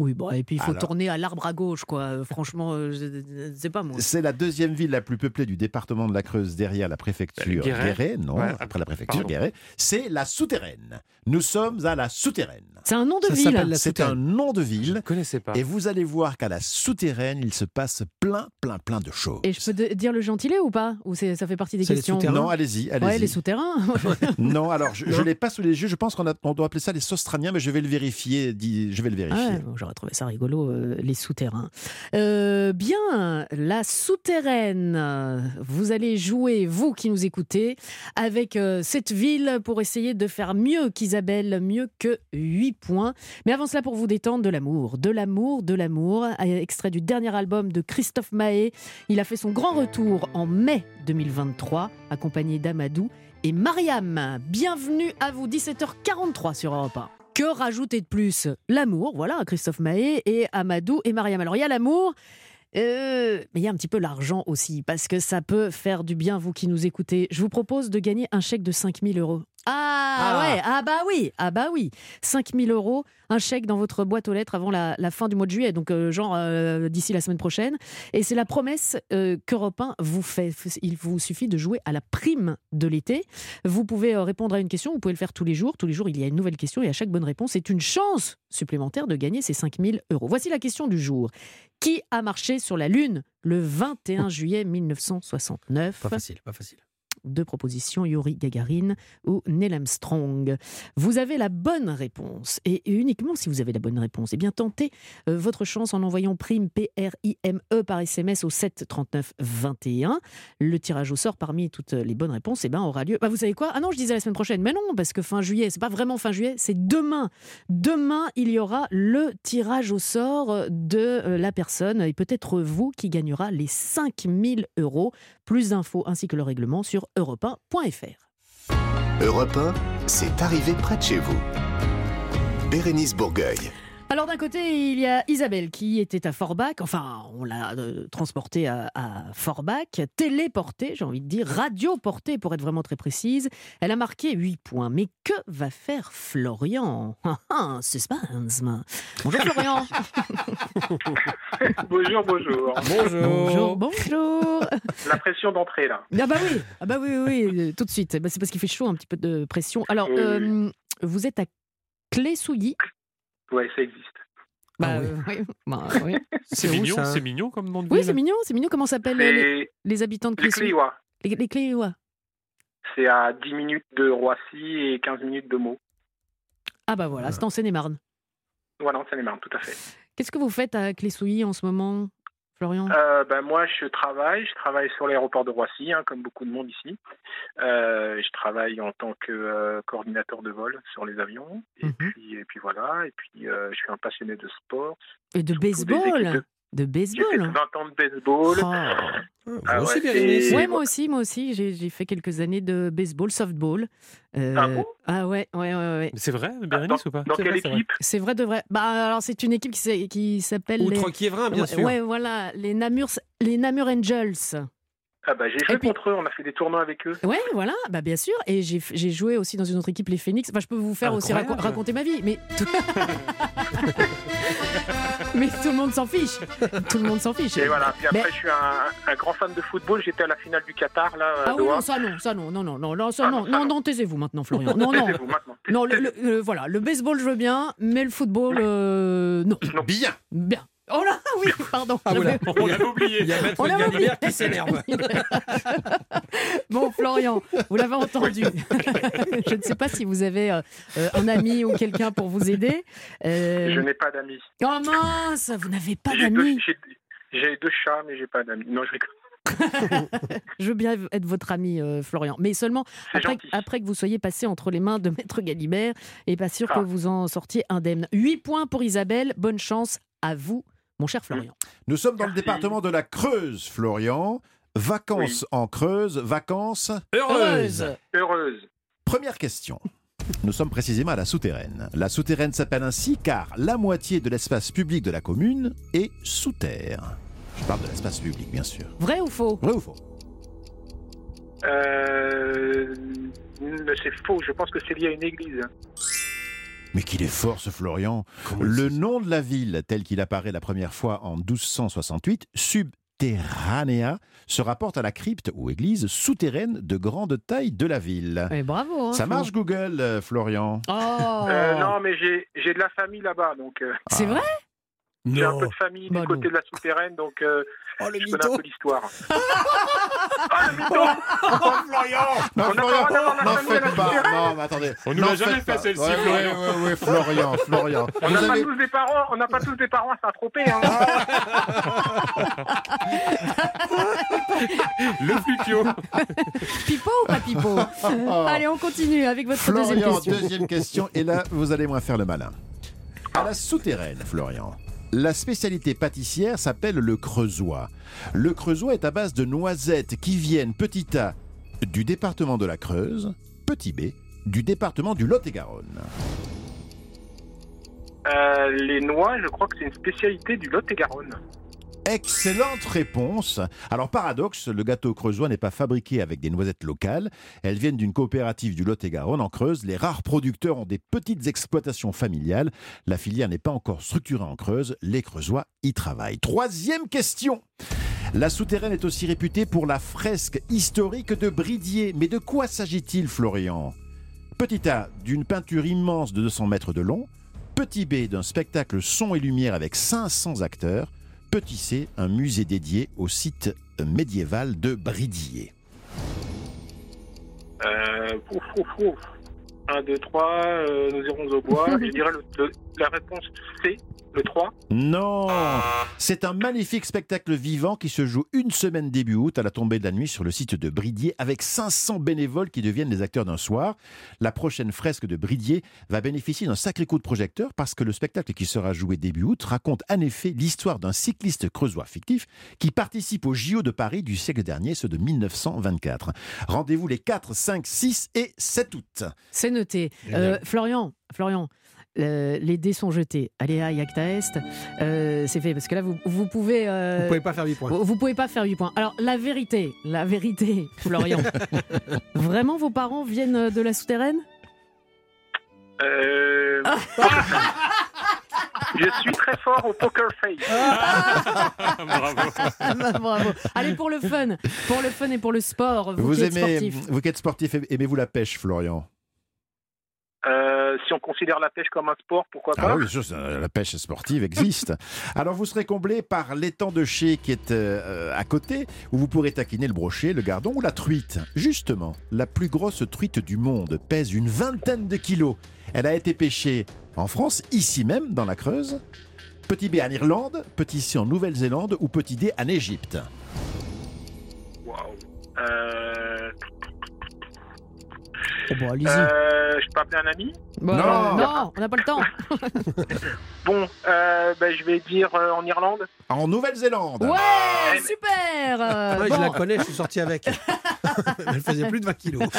B: Oui, bon, et puis il faut
D: Alors.
B: tourner à l'arbre à gauche, quoi. Euh, Franchement, euh, sais pas moi.
D: C'est la deuxième ville la plus peuplée du département de la Creuse derrière la préfecture
E: Guéret.
D: Guéret. Non,
E: Ouais,
D: après la préfecture. Guéret. C'est la souterraine. Nous sommes à la souterraine.
B: C'est un nom de
J: Ça
B: ville.
J: s'appelle la
D: C'est un nom de ville.
E: Je ne connaissais pas.
D: Et vous allez voir qu'à la souterraine, il se passe plein, plein, plein de choses.
B: Et je peux dire le gentilé ou pas? Ou c'est- ça fait partie des
J: C'est les
B: questions?
J: souterrains
D: Non, allez-y, allez-y.
B: Ouais, les souterrains.
D: non, alors je ne l'ai pas sous les yeux. Je pense qu'on on doit appeler ça les sostraniens, mais je vais le vérifier. Je vais le
B: Ah
D: vérifier.
B: ouais, bon, J'aurais trouvé ça rigolo, euh, les souterrains. Euh, bien, la souterraine. Vous allez jouer, vous qui nous écoutez, avec euh, cette ville pour essayer de faire mieux qu'Isabelle, mieux que 8 points. Mais avant cela, pour vous détendre, de l'amour, de l'amour, de l'amour. Extrait du dernier album de Christophe Mahé. Il a fait son grand retour en mai 2023, accompagné d'Amadou et Mariam. Bienvenue à vous, 17h43 sur Europe 1. Que rajouter de plus? L'amour, voilà, Christophe Mahé et Amadou et Mariam. Alors il y a l'amour, euh, mais il y a un petit peu l'argent aussi, parce que ça peut faire du bien, vous qui nous écoutez. Je vous propose de gagner un chèque de 5000 euros. Ah,
J: Ah.
B: ouais, ah bah oui, ah bah oui. 5000 euros, un chèque dans votre boîte aux lettres avant la, la fin du mois de juillet, donc euh, genre euh, d'ici la semaine prochaine. Et c'est la promesse euh, qu'Europe 1 vous fait. Il vous suffit de jouer à la prime de l'été. Vous pouvez répondre à une question, vous pouvez le faire tous les jours. Tous les jours, il y a une nouvelle question et à chaque bonne réponse, c'est une chance supplémentaire de gagner ces 5000 euros. Voici la question du jour. Qui a marché sur la Lune le 21 juillet 1969
J: Pas facile, pas facile.
B: Deux propositions, Yuri Gagarin ou Neil Armstrong. Vous avez la bonne réponse. Et uniquement si vous avez la bonne réponse, eh bien tentez euh, votre chance en envoyant prime P-R-I-M-E par SMS au 7 39 21. Le tirage au sort parmi toutes les bonnes réponses eh ben, aura lieu. Bah, vous savez quoi? Ah non, je disais la semaine prochaine. Mais non, parce que fin juillet, c'est pas vraiment fin juillet, c'est demain. Demain, il y aura le tirage au sort de euh, la personne et peut-être vous qui gagnera les 5000 euros. Plus d'infos ainsi que le règlement sur europe1.fr.
A: Europe 1, c'est arrivé près de chez vous. Bérénice Bourgueil.
B: Alors d'un côté, il y a Isabelle qui était à Forbach, enfin on l'a euh, transportée à, à Forbach, téléportée, j'ai envie de dire, radioportée pour être vraiment très précise. Elle a marqué 8 points. Mais que va faire Florian? Ah, ah, Suspense Bonjour Florian
U: bonjour, bonjour.
B: Bonjour, bonjour
U: La pression d'entrée, là.
B: Ah bah oui, ah bah oui, oui, oui, tout de suite. Bah, c'est parce qu'il fait chaud, un petit peu de pression. Alors,
U: Oui, oui.
B: euh, vous êtes à Clé-Souilly
U: Ouais, ça existe.
B: Bah, euh, oui. Bah, oui.
E: C'est mignon,
J: ça
E: c'est mignon comme nom de
B: Oui, c'est mignon, c'est mignon. Comment s'appellent les, habitants de
U: les Cléois.
B: Les, les Cléois.
U: C'est à 10 minutes de Roissy et 15 minutes de Meaux.
B: Ah bah voilà, c'est en Seine-et-Marne.
U: Voilà, en Seine-et-Marne, tout à fait.
B: Qu'est-ce que vous faites à Clé-Souilly en ce moment, Florian?
U: Euh, ben, moi, je travaille. Je travaille sur l'aéroport de Roissy, hein, comme beaucoup de monde ici. Euh, je travaille en tant que euh, coordinateur de vol sur les avions. Et,
B: Mhm.
U: puis, et puis voilà. Et puis, je suis un passionné de sport.
B: Et de
U: des équipes
B: baseball De
U: J'ai fait
B: baseball
U: 20 ans de baseball.
B: Oh.
U: Ah
J: aussi,
U: ouais,
J: Bérénice.
U: c'est-
B: Ouais, moi aussi, moi aussi. J'ai fait quelques années de baseball, softball. Euh,
U: Ah bon?
B: ah ouais, ouais, ouais, ouais.
E: C'est vrai, Bérénice ou pas?
U: Dans
E: C'est
U: quelle
E: vrai,
U: équipe?
B: C'est vrai de vrai. Bah alors c'est une équipe qui s'appelle
J: Outre
B: les...
J: Kievrin, bien
B: ouais,
J: sûr.
B: Ouais, voilà, les Namur, les Namur Angels.
U: Ah bah, j'ai joué contre eux. On a fait des tournois avec eux.
B: Ouais, voilà, bah bien sûr. Et j'ai joué aussi dans une autre équipe, les Phoenix. Enfin, je peux vous faire aussi raco- raconter ma vie, mais. mais tout le monde s'en fiche. Tout le monde s'en fiche.
U: Et voilà. Puis après,
B: Mais-
U: je suis un, un grand fan de football. J'étais à la finale du Qatar, là,
B: Ah oui, non, ça non, ça non, non, non, non, non, ça
U: Ah
B: non,
U: non, ça
B: non,
U: non.
B: non, taisez-vous maintenant, Florian. Non, non,
U: Taisez-vous maintenant.
B: non, le, le- le- voilà, le baseball je veux bien, mais le football, euh, non.
D: Bien.
B: Bien. Oh là, oui, pardon.
J: Ah, voilà.
E: On l'avait oublié.
J: Il y a Maître
B: On l'avait
J: Galibert
B: oublié.
J: qui s'énerve.
B: Bon, Florian, vous l'avez entendu. je ne sais pas si vous avez euh, euh, un ami ou quelqu'un pour vous aider. Euh,
U: Je n'ai pas d'amis.
B: Oh mince, vous n'avez pas d'amis.
U: j'ai- deux chats, mais j'ai pas d'amis. Non, je rigole.
B: Je veux bien être votre ami, euh, Florian, mais seulement après que vous soyez passé entre les mains de Maître Galibert et pas sûr que
U: Ah.
B: vous en sortiez indemne. 8 points pour Isabelle. Bonne chance à vous, mon cher Florian.
D: Nous sommes dans le département de la Creuse, Florian. Vacances en Creuse, vacances
J: Heureuse.
U: Heureuse.
D: Première question. Nous sommes précisément à la souterraine. La souterraine s'appelle ainsi car la moitié de l'espace public de la commune est sous terre. Je parle de l'espace public, bien sûr.
B: Vrai ou faux?
D: Vrai ou faux?
U: Euh, c'est faux. Je pense que c'est lié à une église.
D: Mais qu'il est fort ce Florian. Le nom de la ville, tel qu'il apparaît la première fois en 1268, Subterranea, se rapporte à la crypte ou église souterraine de grande taille de la ville.
B: Eh, bravo. hein,
D: Ça marche Google, euh, Florian?
B: Oh
U: Euh, non, mais j'ai j'ai de la famille là-bas, donc. euh,
B: C'est vrai?
U: J'ai un peu de famille
B: Bah
U: du côté de la souterraine, donc euh,
J: Oh, le
U: je connais
J: mytho.
U: un peu l'histoire. ah, le mytho
J: Florian
D: Non,
U: On a
D: Florian,
U: pas d'avoir la
D: n'en faites pas. Non, mais attendez.
E: On nous l'a jamais fait,
D: pas.
E: celle-ci,
D: Ouais,
E: Florian.
D: Ouais, ouais, ouais, Florian, Florian.
U: On n'a pas
D: avez-
U: tous des parents, on n'a pas tous des parents à Saint-Tropez. Hein.
E: Le flupio.
B: Pipo ou pas Pipo Allez, on continue avec votre deuxième
D: Florian,
B: question.
D: deuxième question. Et là, vous allez moins faire le malin. À la souterraine, Florian. La spécialité pâtissière s'appelle le creusois. Le creusois est à base de noisettes qui viennent, petit a, du département de la Creuse, petit b, du département du Lot-et-Garonne.
U: Euh, les noix, je crois que c'est une spécialité du Lot-et-Garonne.
D: Excellente réponse. Alors paradoxe, le gâteau creusois n'est pas fabriqué avec des noisettes locales. Elles viennent d'une coopérative du Lot-et-Garonne en Creuse. Les rares producteurs ont des petites exploitations familiales. La filière n'est pas encore structurée en Creuse. Les creusois y travaillent. Troisième question. La souterraine est aussi réputée pour la fresque historique de Bridier. Mais de quoi s'agit-il, Florian? Petit A, d'une peinture immense de 200 mètres de long. Petit B, d'un spectacle son et lumière avec 500 acteurs. Petit C, un musée dédié au site médiéval de Bridier.
U: Euh, ouf, ouf, ouf. 1, 2, 3, nous irons au bois. je dirais le- le- la réponse C, le 3.
D: Non C'est un magnifique spectacle vivant qui se joue une semaine début août à la tombée de la nuit sur le site de Bridier avec 500 bénévoles qui deviennent les acteurs d'un soir. La prochaine fresque de Bridier va bénéficier d'un sacré coup de projecteur parce que le spectacle qui sera joué début août raconte en effet l'histoire d'un cycliste creusois fictif qui participe au JO de Paris du siècle dernier, ceux de 1924. Rendez-vous les 4, 5, 6 et 7 août.
B: C'est noté. Euh, Florian, Florian. Euh, les dés sont jetés. Allez, à Yacta Est, euh, c'est fait parce que là vous, vous pouvez. euh,
J: Vous pouvez pas faire 8 points.
B: Vous, vous pouvez pas faire 8 points. Alors la vérité, la vérité, Florian. vraiment vos parents viennent de la souterraine?
U: Euh... je suis très fort au poker face.
E: Bravo.
B: Bah, Bravo. Allez pour le fun, pour le fun et pour le sport. Vous,
D: Vous
B: qui êtes
D: aimez,
B: sportif.
D: vous qui êtes sportif, aimez-vous la pêche, Florian?
U: Euh, si on considère la pêche comme un sport, pourquoi
D: Ah
U: pas
D: oui, sûr, la pêche sportive existe. Alors vous serez comblé par l'étang de Ché qui est euh, à côté, où vous pourrez taquiner le brochet, le gardon ou la truite. Justement, la plus grosse truite du monde pèse une vingtaine de kilos. Elle a été pêchée en France, ici même, dans la Creuse. Petit B en Irlande, petit C en Nouvelle-Zélande ou petit D en Égypte
U: Waouh.
B: Oh, bon, allez-y.
U: euh, je peux appeler un ami?
B: Bon,
D: non.
B: non, on n'a pas le temps.
U: Bon, euh, ben, je vais dire euh, en Irlande.
D: En Nouvelle-Zélande
B: Ouais, super. euh,
J: Ouais,
B: bon.
J: Je la connais, je suis sorti avec. Elle faisait plus de 20 kilos.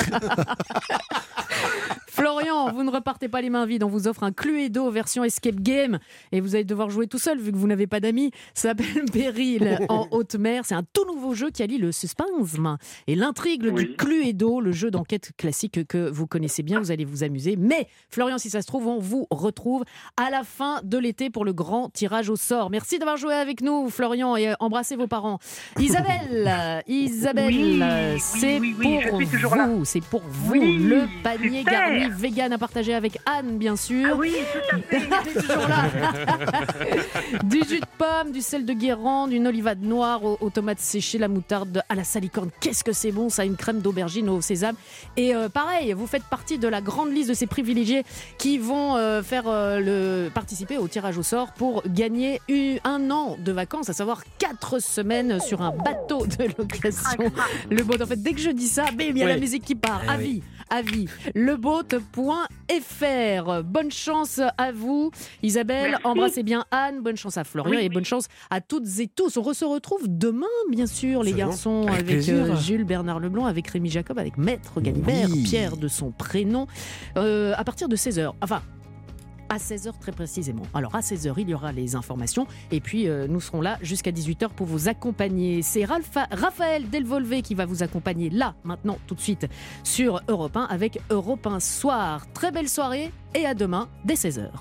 B: Florian, vous ne repartez pas les mains vides. On vous offre un Cluedo version Escape Game et vous allez devoir jouer tout seul vu que vous n'avez pas d'amis. Ça s'appelle Péril en haute mer. C'est un tout nouveau jeu qui allie le suspense et l'intrigue du Cluedo, le jeu d'enquête classique que vous connaissez bien. Vous allez vous amuser. Mais Florian, si ça se trouve, on vous retrouve à la fin de l'été pour le grand tirage au sort. Merci d'avoir joué avec nous, Florian, et euh, embrassez vos parents. Isabelle, Isabelle,
M: Oui,
B: c'est
M: oui, oui, je
B: pour vous. C'est pour vous le panier garni vegan à partager avec Anne, bien sûr.
M: Ah oui, tout à fait.
B: Elle est toujours là. du jus de pomme, du sel de Guérande, une olivade noire aux, aux tomates séchées, la moutarde à la salicorne. Qu'est-ce que c'est bon ça, une crème d'aubergine au sésame. Et euh, pareil, vous faites partie de la grande liste de ces privilégiés qui vont euh, faire euh, le participer au tirage au sort pour gagner un an de vacances, à savoir quatre semaines sur un bateau de location. Le boat, en fait, dès que je dis ça, bim, il y a la musique qui part.
J: Eh
B: à
J: oui.
B: vie, à vie. Leboat.fr. Bonne chance à vous, Isabelle.
M: Merci.
B: Embrassez bien Anne. Bonne chance à Florian
M: Oui,
B: et bonne chance à toutes et tous. On se retrouve demain, bien sûr, les garçons,
J: Avec
B: euh, Jules Bernard Leblanc, avec Rémi Jacob, avec Maître Galibert,
D: Oui.
B: Pierre de son prénom, euh, à partir de 16h. Enfin, à 16h très précisément. Alors à 16h, il y aura les informations et puis euh, nous serons là jusqu'à 18h pour vous accompagner. C'est Raphaël Delvolvé qui va vous accompagner là, maintenant, tout de suite, sur Europe 1 avec Europe 1 Soir. Très belle soirée et à demain dès 16h.